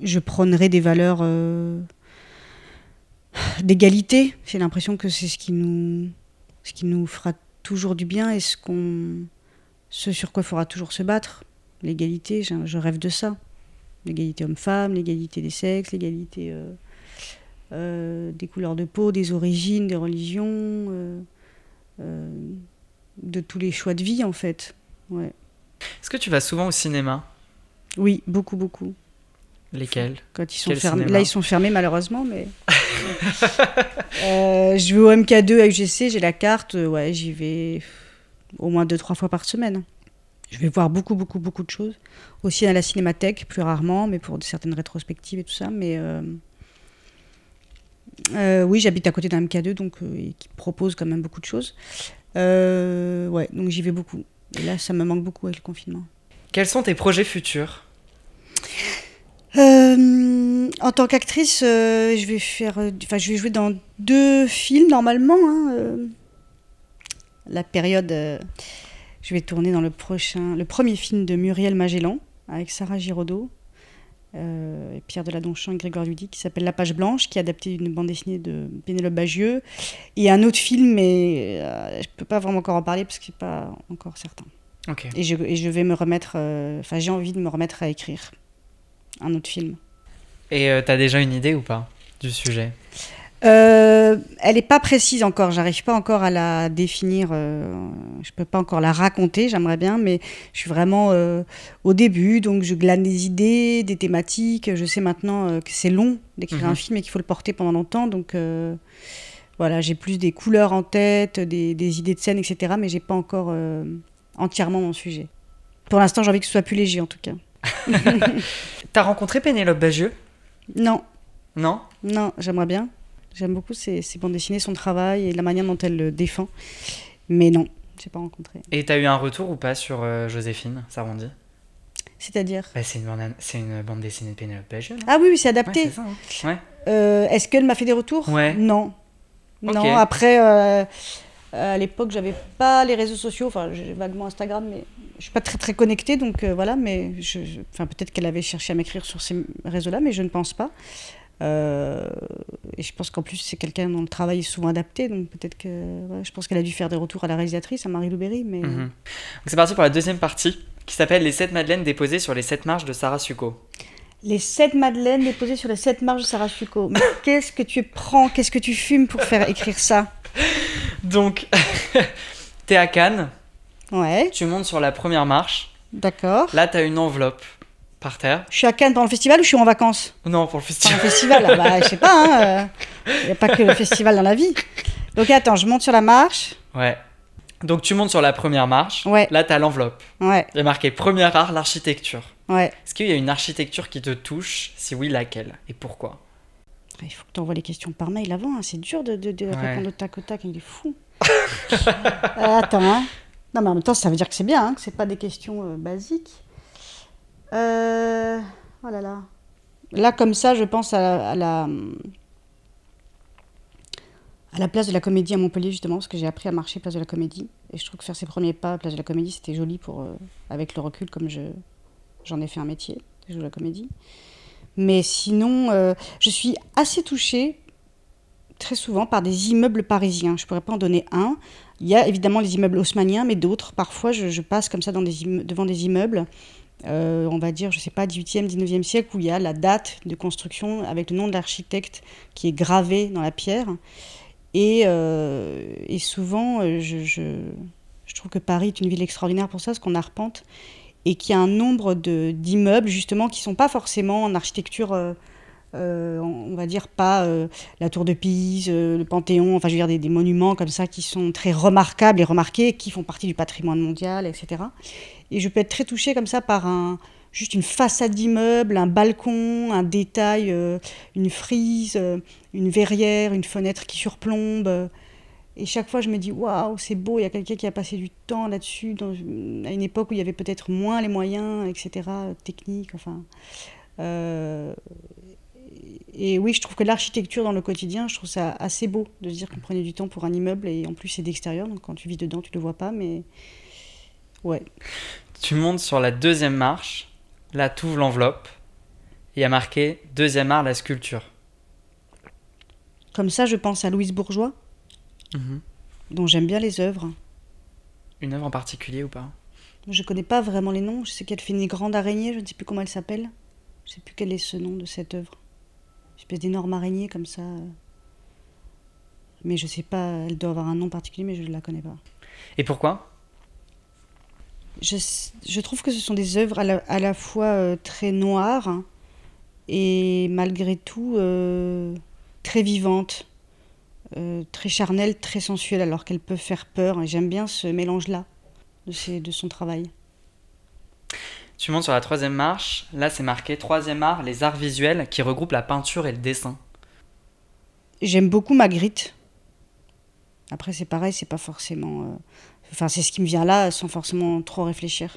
Je prônerais des valeurs euh, d'égalité. J'ai l'impression que c'est ce qui nous, ce qui nous fera toujours du bien et ce qu'on, ce sur quoi il faudra toujours se battre. L'égalité, je rêve de ça. L'égalité homme-femme, l'égalité des sexes, l'égalité euh, euh, des couleurs de peau, des origines, des religions, euh, de tous les choix de vie en fait. Ouais. Est-ce que tu vas souvent au cinéma? Oui, beaucoup, beaucoup. Lesquels? Quand ils sont Quel fermés. Là, ils sont fermés malheureusement, mais. (laughs) Euh, je vais au MK2 à UGC, j'ai la carte. Ouais, j'y vais au moins deux, trois fois par semaine. Je vais voir beaucoup, beaucoup, beaucoup de choses. Aussi à la cinémathèque, plus rarement, mais pour certaines rétrospectives et tout ça. Mais. euh, euh, oui, j'habite à côté d'un MK2, donc euh, qui propose quand même beaucoup de choses. Ouais, donc j'y vais beaucoup. Et là, ça me manque beaucoup avec le confinement. Quels sont tes projets futurs? En tant qu'actrice, je vais faire, enfin, je vais jouer dans deux films normalement. hein, la période, je vais tourner dans le prochain, le premier film de Muriel Magellan avec Sarah Giraudot, euh, et Pierre Deladonchamp et Grégoire Ludy qui s'appelle La Page Blanche, qui est adapté d'une bande dessinée de Pénélope Bagieux. Et un autre film, mais euh, je peux pas vraiment encore en parler parce que c'est pas encore certain. Ok. Et je, et je vais me remettre, euh, enfin, j'ai envie de me remettre à écrire un autre film. Et euh, t'as déjà une idée ou pas du sujet? Euh, elle n'est pas précise encore, j'arrive pas encore à la définir, euh, je peux pas encore la raconter, j'aimerais bien, mais je suis vraiment euh, au début, donc je glane des idées, des thématiques, je sais maintenant euh, que c'est long d'écrire Mhm. un film et qu'il faut le porter pendant longtemps, donc voilà, j'ai plus des couleurs en tête, des, des idées de scène, etc., mais j'ai pas encore entièrement mon sujet. Pour l'instant, j'ai envie que ce soit plus léger en tout cas. (laughs) T'as rencontré Pénélope Bagieux? Non, Non? Non, j'aimerais bien. J'aime beaucoup ses, ses bandes dessinées, son travail et la manière dont elle le défend. Mais non, j'ai pas rencontré. Et t'as eu un retour ou pas sur euh, Joséphine Sarondi C'est-à-dire? Bah, C'est une, bande- c'est une bande dessinée de Pénélope Bagieux, Ah oui, oui, c'est Ouais, adapté. ça, hein. Ouais. Euh, Est-ce qu'elle m'a fait des retours? Ouais. Non. Non, après, euh, à l'époque, j'avais pas les réseaux sociaux. Enfin, j'ai vaguement Instagram, mais je suis pas très très connectée. Donc euh, voilà, mais je, je- enfin, peut-être qu'elle avait cherché à m'écrire sur ces réseaux-là, mais je ne pense pas. Euh, et je pense qu'en plus, c'est quelqu'un dont le travail est souvent adapté. Donc peut-être que. ouais, je pense qu'elle a dû faire des retours à la réalisatrice, à Marie Louberry. Mais... Mhm. C'est parti pour la deuxième partie qui s'appelle Les 7 madeleines déposées sur les 7 marches de Sarah Succo. Les sept madeleines déposées sur les sept marches de Sarah Succo. Mais (laughs) qu'est-ce que tu prends Qu'est-ce que tu fumes pour faire écrire ça? Donc, (laughs) t'es à Cannes, Ouais, tu montes sur la première marche, d'accord. là t'as une enveloppe par terre. Je suis à Cannes pendant le festival ou je suis en vacances? Non, pour le festival. un festival, ah bah, je sais pas, il n'y a pas que le festival dans la vie. Donc attends, je monte sur la marche. Ouais. Donc tu montes sur la première marche, Ouais. là t'as l'enveloppe. Ouais, Il y a marqué Premier art, l'architecture. ouais. Est-ce qu'il y a une architecture qui te touche? Si oui, laquelle? Et pourquoi? Il faut que tu envoies les questions par mail avant, hein. c'est dur de, de- de Ouais. répondre au tac au tac, il est fou. (laughs) Euh, attends, hein. Non mais en même temps, ça veut dire que c'est bien, hein, que c'est pas des questions euh, basiques. Euh... Oh là là. Là, comme ça, je pense à la, place de la Comédie à Montpellier, justement, parce que j'ai appris à marcher place de la Comédie. Et je trouve que faire ses premiers pas à place de la Comédie, c'était joli pour, euh, avec le recul, comme je, j'en ai fait un métier, je joue la comédie. Mais sinon, euh, je suis assez touchée très souvent par des immeubles parisiens. Je pourrais pas en donner un. Il y a évidemment les immeubles haussmanniens, mais d'autres. Parfois, je, passe comme ça devant des immeubles, euh, on va dire, je sais pas, 18e, 19e siècle, où il y a la date de construction avec le nom de l'architecte qui est gravé dans la pierre. Et, euh, souvent, euh, je, trouve que Paris est une ville extraordinaire pour ça, parce qu'on arpente et qu'il y a un nombre d'immeubles, justement, qui sont pas forcément en architecture. on va dire pas la tour de Pise, le Panthéon, enfin je veux dire des monuments comme ça qui sont très remarquables et remarqués, qui font partie du patrimoine mondial, etc. Et je peux être très touchée comme ça par un, juste une façade d'immeuble, un balcon, un détail, euh, une frise, euh, une verrière, une fenêtre qui surplombe. et chaque fois, je me dis, waouh, c'est beau, il y a quelqu'un qui a passé du temps là-dessus, à une époque où il y avait peut-être moins les moyens, etc., techniques, enfin. Euh, et oui, je trouve que l'architecture dans le quotidien, je trouve ça assez beau de se dire qu'on prenait du temps pour un immeuble et en plus c'est d'extérieur, donc quand tu vis dedans, tu le vois pas, mais ouais. Tu montes sur la deuxième marche, là t'ouvres l'enveloppe, et il y a marqué deuxième art, la sculpture. Comme ça, je pense à Louise Bourgeois, dont j'aime bien les œuvres. Une œuvre en particulier ou pas? Je connais pas vraiment les noms, je sais qu'elle fait une grande araignée, je ne sais plus comment elle s'appelle. Je sais plus quel est ce nom de cette œuvre. Une espèce d'énorme araignée comme ça. euh. Mais je sais pas, elle doit avoir un nom particulier, mais je ne la connais pas. Et pourquoi? Je, je trouve que ce sont des œuvres à la, à la fois euh, très noires hein, et malgré tout euh, très vivantes, euh, très charnelles, très sensuelles, alors qu'elles peuvent faire peur. Et j'aime bien ce mélange-là de, ses- de son travail. Tu montes sur la troisième marche, là c'est marqué troisième art, les arts visuels qui regroupent la peinture et le dessin. J'aime beaucoup Magritte. Après, c'est pareil, c'est pas forcément. Enfin, c'est ce qui me vient là sans forcément trop réfléchir.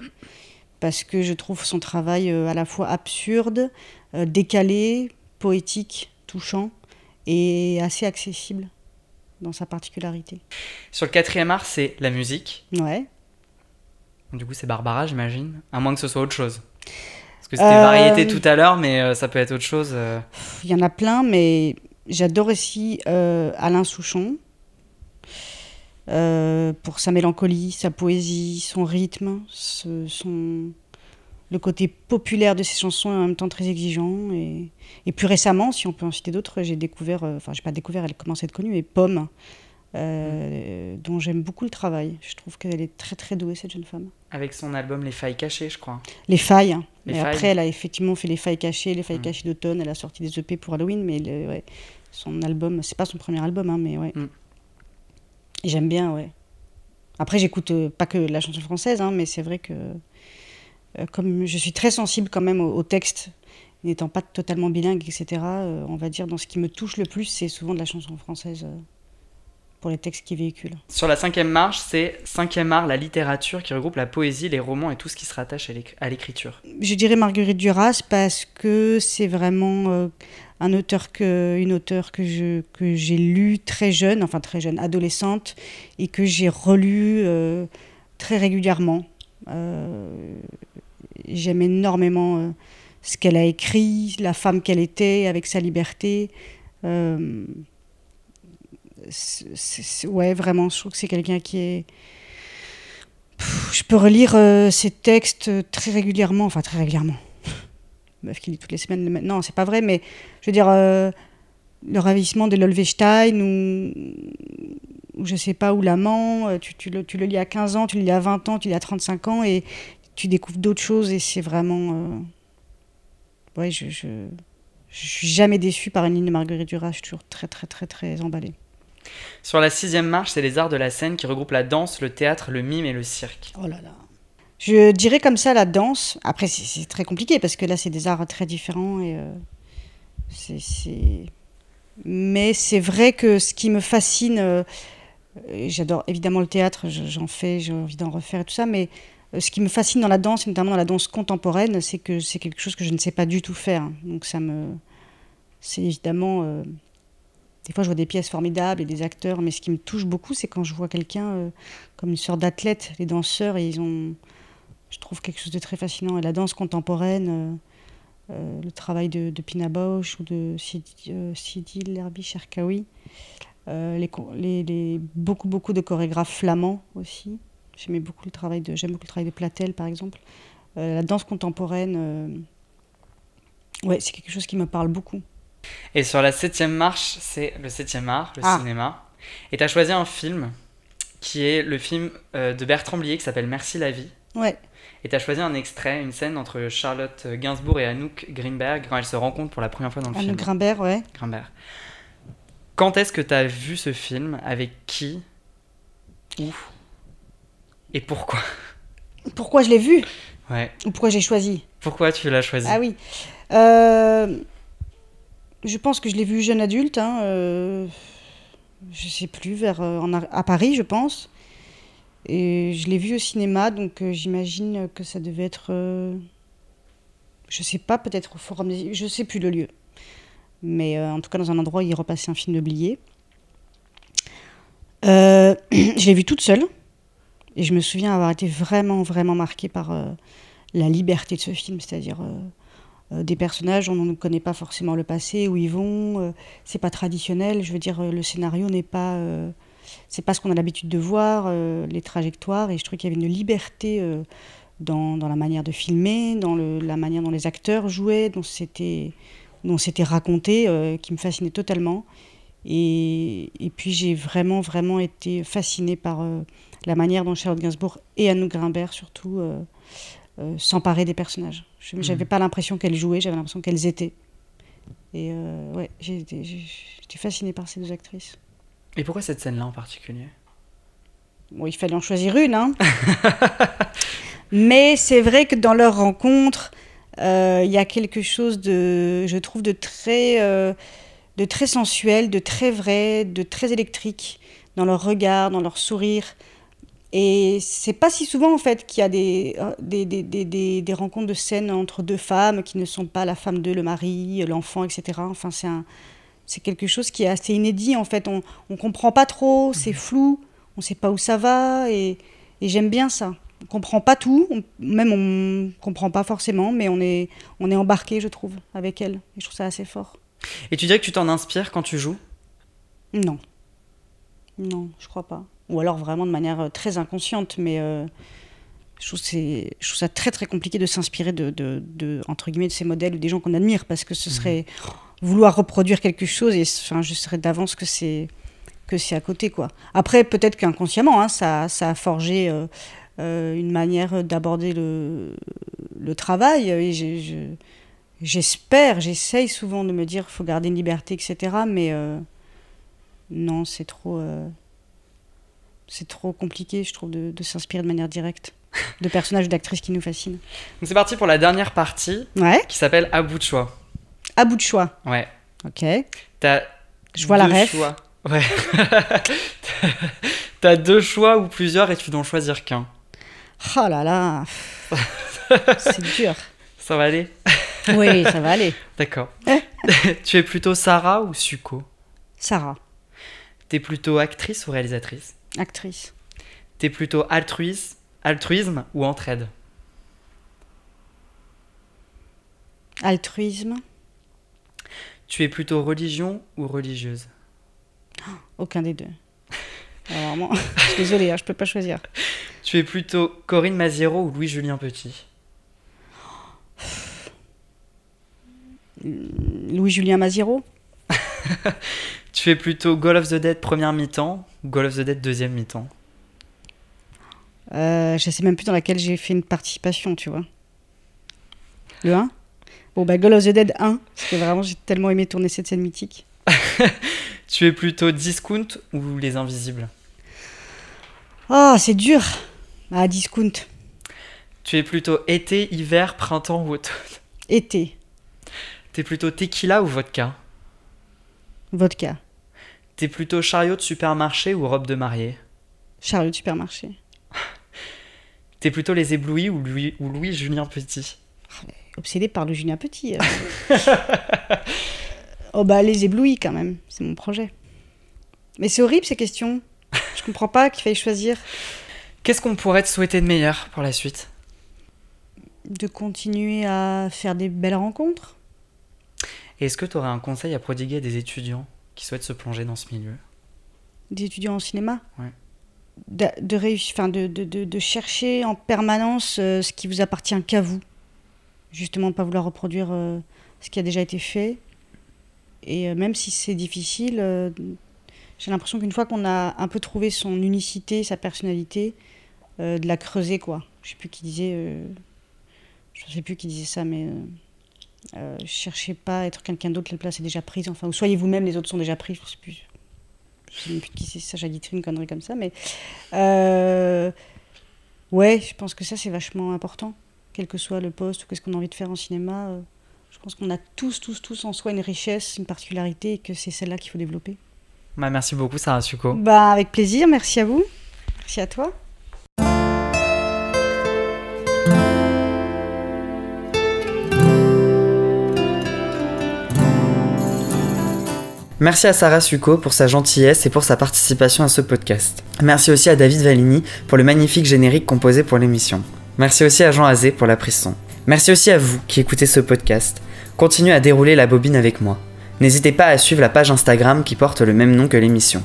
Parce que je trouve son travail euh, à la fois absurde, euh, décalé, poétique, touchant et assez accessible dans sa particularité. Sur le quatrième art, c'est la musique. Ouais. Du coup, c'est Barbara, j'imagine. À moins que ce soit autre chose. Parce que c'était Euh, variété tout à l'heure, mais ça peut être autre chose. Il y en a plein, mais j'adore aussi euh, Alain Souchon. Euh, pour sa mélancolie, sa poésie, son rythme, ce- son, le côté populaire de ses chansons et en même temps très exigeant. Et, et plus récemment, si on peut en citer d'autres, j'ai découvert, euh, enfin, j'ai pas découvert, elle commence à être connue, mais Pomme, euh, dont j'aime beaucoup le travail. Je trouve qu'elle est très très douée, cette jeune femme. Avec son album Les Failles Cachées, je crois. Les failles. Les mais failles. après, elle a effectivement fait les failles cachées, les failles Mm. cachées d'automne. Elle a sorti des EP pour Halloween, mais le- ouais, son album, c'est pas son premier album, hein, mais ouais. Mm. J'aime bien, ouais. Après, j'écoute euh, pas que la chanson française, hein, mais c'est vrai que euh, comme je suis très sensible quand même au, au texte, n'étant pas totalement bilingue, etc., euh, on va dire dans ce qui me touche le plus, c'est souvent de la chanson française pour les textes qui véhiculent. Sur la cinquième marche, c'est cinquième art, la littérature qui regroupe la poésie, les romans et tout ce qui se rattache à l'éc- à l'écriture. Je dirais Marguerite Duras parce que c'est vraiment un auteur que, une auteure que je que j'ai lu très jeune, enfin très jeune, adolescente, et que j'ai relu euh, très régulièrement. Euh, J'aime énormément euh, ce qu'elle a écrit, la femme qu'elle était, avec sa liberté. Euh, ouais, vraiment, je trouve que c'est quelqu'un qui est je peux relire ces textes très régulièrement, enfin très régulièrement. Meuf qui lit toutes les semaines. le- Non, c'est pas vrai, mais je veux dire, euh, le ravissement de Lolvestein ou, ou je sais pas, ou l'amant, euh, tu, tu le, tu le lis à 15 ans, tu le lis à 20 ans, tu le lis à 35 ans et tu découvres d'autres choses et c'est vraiment. euh, Ouais, je, je, je suis jamais déçue par une ligne de Marguerite Duras, je suis toujours très, très, très, très emballée. Sur la sixième marche, c'est les arts de la scène qui regroupent la danse, le théâtre, le mime et le cirque. Oh là là. Je dirais comme ça la danse. Après, c'est- très compliqué parce que là, c'est des arts très différents et euh. Mais c'est vrai que ce qui me fascine, euh, j'adore évidemment le théâtre, je- j'en fais, j'ai envie d'en refaire et tout ça, mais euh, ce qui me fascine dans la danse, notamment dans la danse contemporaine, c'est que c'est quelque chose que je ne sais pas du tout faire. Donc ça me, c'est évidemment des fois, je vois des pièces formidables et des acteurs, mais ce qui me touche beaucoup, c'est quand je vois quelqu'un comme une sorte d'athlète, les danseurs, ils ont, je trouve quelque chose de très fascinant. Et la danse contemporaine, euh, euh, le travail de, de Pina Bausch ou de Sidi, euh, Sidi Lerbi Cherkaoui, les, co- les- les- beaucoup, beaucoup de chorégraphes flamands aussi. J'aimais beaucoup le travail de, j'aime beaucoup le travail de Platel, par exemple. La danse contemporaine, ouais, c'est quelque chose qui me parle beaucoup. Et sur la septième marche, c'est le septième art, le Ah. cinéma. Et tu as choisi un film qui est le film euh, de Bertrand Blier qui s'appelle Merci la vie. Ouais. Et tu as choisi un extrait, une scène entre Charlotte Gainsbourg et Anouk Greenberg quand elles se rencontrent pour la première fois dans le film. Grimbert, ouais. Grimbert. Quand est-ce que tu as vu ce film? Avec qui? Où? Et pourquoi? Pourquoi je l'ai vu? Ouais. ou pourquoi j'ai choisi? Pourquoi tu l'as choisi? Ah oui. Euh, je pense que je l'ai vu jeune adulte. Hein, euh, je sais plus, vers, euh, en à Paris, je pense. Et je l'ai vu au cinéma, donc euh, j'imagine que ça devait être. euh, je sais pas, peut-être au Forum des. Je sais plus le lieu. Mais euh, en tout cas, dans un endroit où il repassait un film de Blier. Euh, (clears throat) je l'ai vu toute seule. Et je me souviens avoir été vraiment, vraiment marquée par euh, la liberté de ce film, c'est-à-dire des personnages on ne connaît pas forcément le passé, où ils vont. euh, c'est pas traditionnel. Je veux dire, le scénario n'est pas. C'est pas ce qu'on a l'habitude de voir, euh, les trajectoires. Et je trouve qu'il y avait une liberté euh, dans, dans la manière de filmer, dans le- la manière dont les acteurs jouaient, dont c'était, dont c'était raconté, euh, qui me fascinait totalement. Et, et puis j'ai vraiment, vraiment été fascinée par euh, la manière dont Charlotte Gainsbourg et Anouk Grimbert, surtout, euh, euh, s'emparaient des personnages. Je n'avais pas l'impression qu'elles jouaient, j'avais l'impression qu'elles étaient. Et ouais, j'ai été- fascinée par ces deux actrices. Et pourquoi cette scène-là en particulier? Bon, il fallait en choisir une, hein. (laughs) Mais c'est vrai que dans leur rencontre, euh, il y a quelque chose de, je trouve, de très, euh, de très sensuel, de très vrai, de très électrique dans leur regard, dans leur sourire. Et c'est pas si souvent en fait qu'il y a des, euh, des, des, des, des- rencontres de scène entre deux femmes qui ne sont pas la femme de le mari, l'enfant, etc. Enfin, c'est un, c'est quelque chose qui est assez inédit en fait. On, on comprend pas trop, c'est flou, on sait pas où ça va et, et j'aime bien ça. On comprend pas tout, on- même on comprend pas forcément, mais on est, on est embarqué, je trouve, avec elle. Et je trouve ça assez fort. Et tu dirais que tu t'en inspires quand tu joues? Non. Non, je crois pas. Ou alors vraiment de manière euh, très inconsciente, mais euh, je, trouve c'est, je trouve ça très très compliqué de s'inspirer de, de, de, entre guillemets, de ces modèles ou des gens qu'on admire, parce que ce serait vouloir reproduire quelque chose et enfin, je serais d'avance que c'est, que c'est à côté. quoi. Après, peut-être qu'inconsciemment, hein, ça, ça a forgé euh, euh, une manière d'aborder le, le travail. Et j'ai- je- j'espère, j'essaye souvent de me dire qu'il faut garder une liberté, etc. Mais euh, non, c'est trop, euh, c'est trop compliqué, je trouve, de, de s'inspirer de manière directe de personnages ou d'actrices qui nous fascinent. Donc c'est parti pour la dernière partie Ouais, qui s'appelle À bout de choix. À bout de choix. Ouais. Ok. T'as Je vois la deux ref. choix. Ouais. (laughs) T'as deux choix ou plusieurs et tu dois en choisir qu'un. Oh là là, (laughs) c'est dur. Ça va aller? Oui, ça va aller. (laughs) D'accord. tu es plutôt Sarah ou Suko? Sarah, T'es plutôt actrice ou réalisatrice? Actrice. T'es plutôt altruisme, altruisme ou entraide? Altruisme, Tu es plutôt religion ou religieuse? (gasps) Aucun des deux. (laughs) Alors, vraiment, (laughs) je suis désolée, hein, je peux pas choisir. Tu es plutôt Corinne Maziero ou Louis-Julien Petit? (gasps) Louis-Julien Maziro (laughs) Tu es plutôt Goal of the Dead première mi-temps ou Goal of the Dead deuxième mi-temps? Euh, je sais même plus dans laquelle j'ai fait une participation, tu vois. Le 1 Bon, bah, Goal of the Dead 1, parce que vraiment, j'ai tellement aimé tourner cette scène mythique. (laughs) Tu es plutôt Discount ou Les Invisibles? Ah, c'est dur Ah, discount. Tu es plutôt été, hiver, printemps ou automne? Été. T'es plutôt tequila ou vodka? Vodka. T'es plutôt chariot de supermarché ou robe de mariée? Chariot de supermarché. T'es plutôt les éblouis ou Louis, ou Louis Julien Petit? Obsédé par le Julien Petit. euh. (laughs) oh, bah, les éblouis, quand même. C'est mon projet. Mais c'est horrible ces questions. Je comprends pas qu'il faille choisir Qu'est-ce qu'on pourrait te souhaiter de meilleur pour la suite? De continuer à faire des belles rencontres. Est-ce que tu aurais un conseil à prodiguer à des étudiants qui souhaitent se plonger dans ce milieu? Des étudiants en cinéma? Ouais. De, de, réussir- enfin, de, de, de- de chercher en permanence euh, ce qui vous appartient qu'à vous. Justement, pas vouloir reproduire euh, ce qui a déjà été fait. Et euh, même si c'est difficile, euh, j'ai l'impression qu'une fois qu'on a un peu trouvé son unicité, sa personnalité, de la creuser, quoi. Je sais plus qui disait... je sais plus qui disait ça, mais... cherchez pas à être quelqu'un d'autre, la place est déjà prise. Enfin, ou soyez vous-même, les autres sont déjà pris. Je sais plus. Sais plus qui c'est ça, j'ai dit une connerie comme ça, mais. ouais, je pense que ça, c'est vachement important. Quel que soit le poste ou qu'est-ce qu'on a envie de faire en cinéma, euh, je pense qu'on a tous, tous, tous en soi une richesse, une particularité et que c'est celle-là qu'il faut développer. bah, Merci beaucoup, Sarah Succo. Bah, avec plaisir, merci à vous. Merci à toi. Merci à Sarah Succo pour sa gentillesse et pour sa participation à ce podcast. Merci aussi à David Valigny pour le magnifique générique composé pour l'émission. Merci aussi à Jean Azé pour la prise son. Merci aussi à vous qui écoutez ce podcast. Continuez à dérouler la bobine avec moi. N'hésitez pas à suivre la page Instagram qui porte le même nom que l'émission.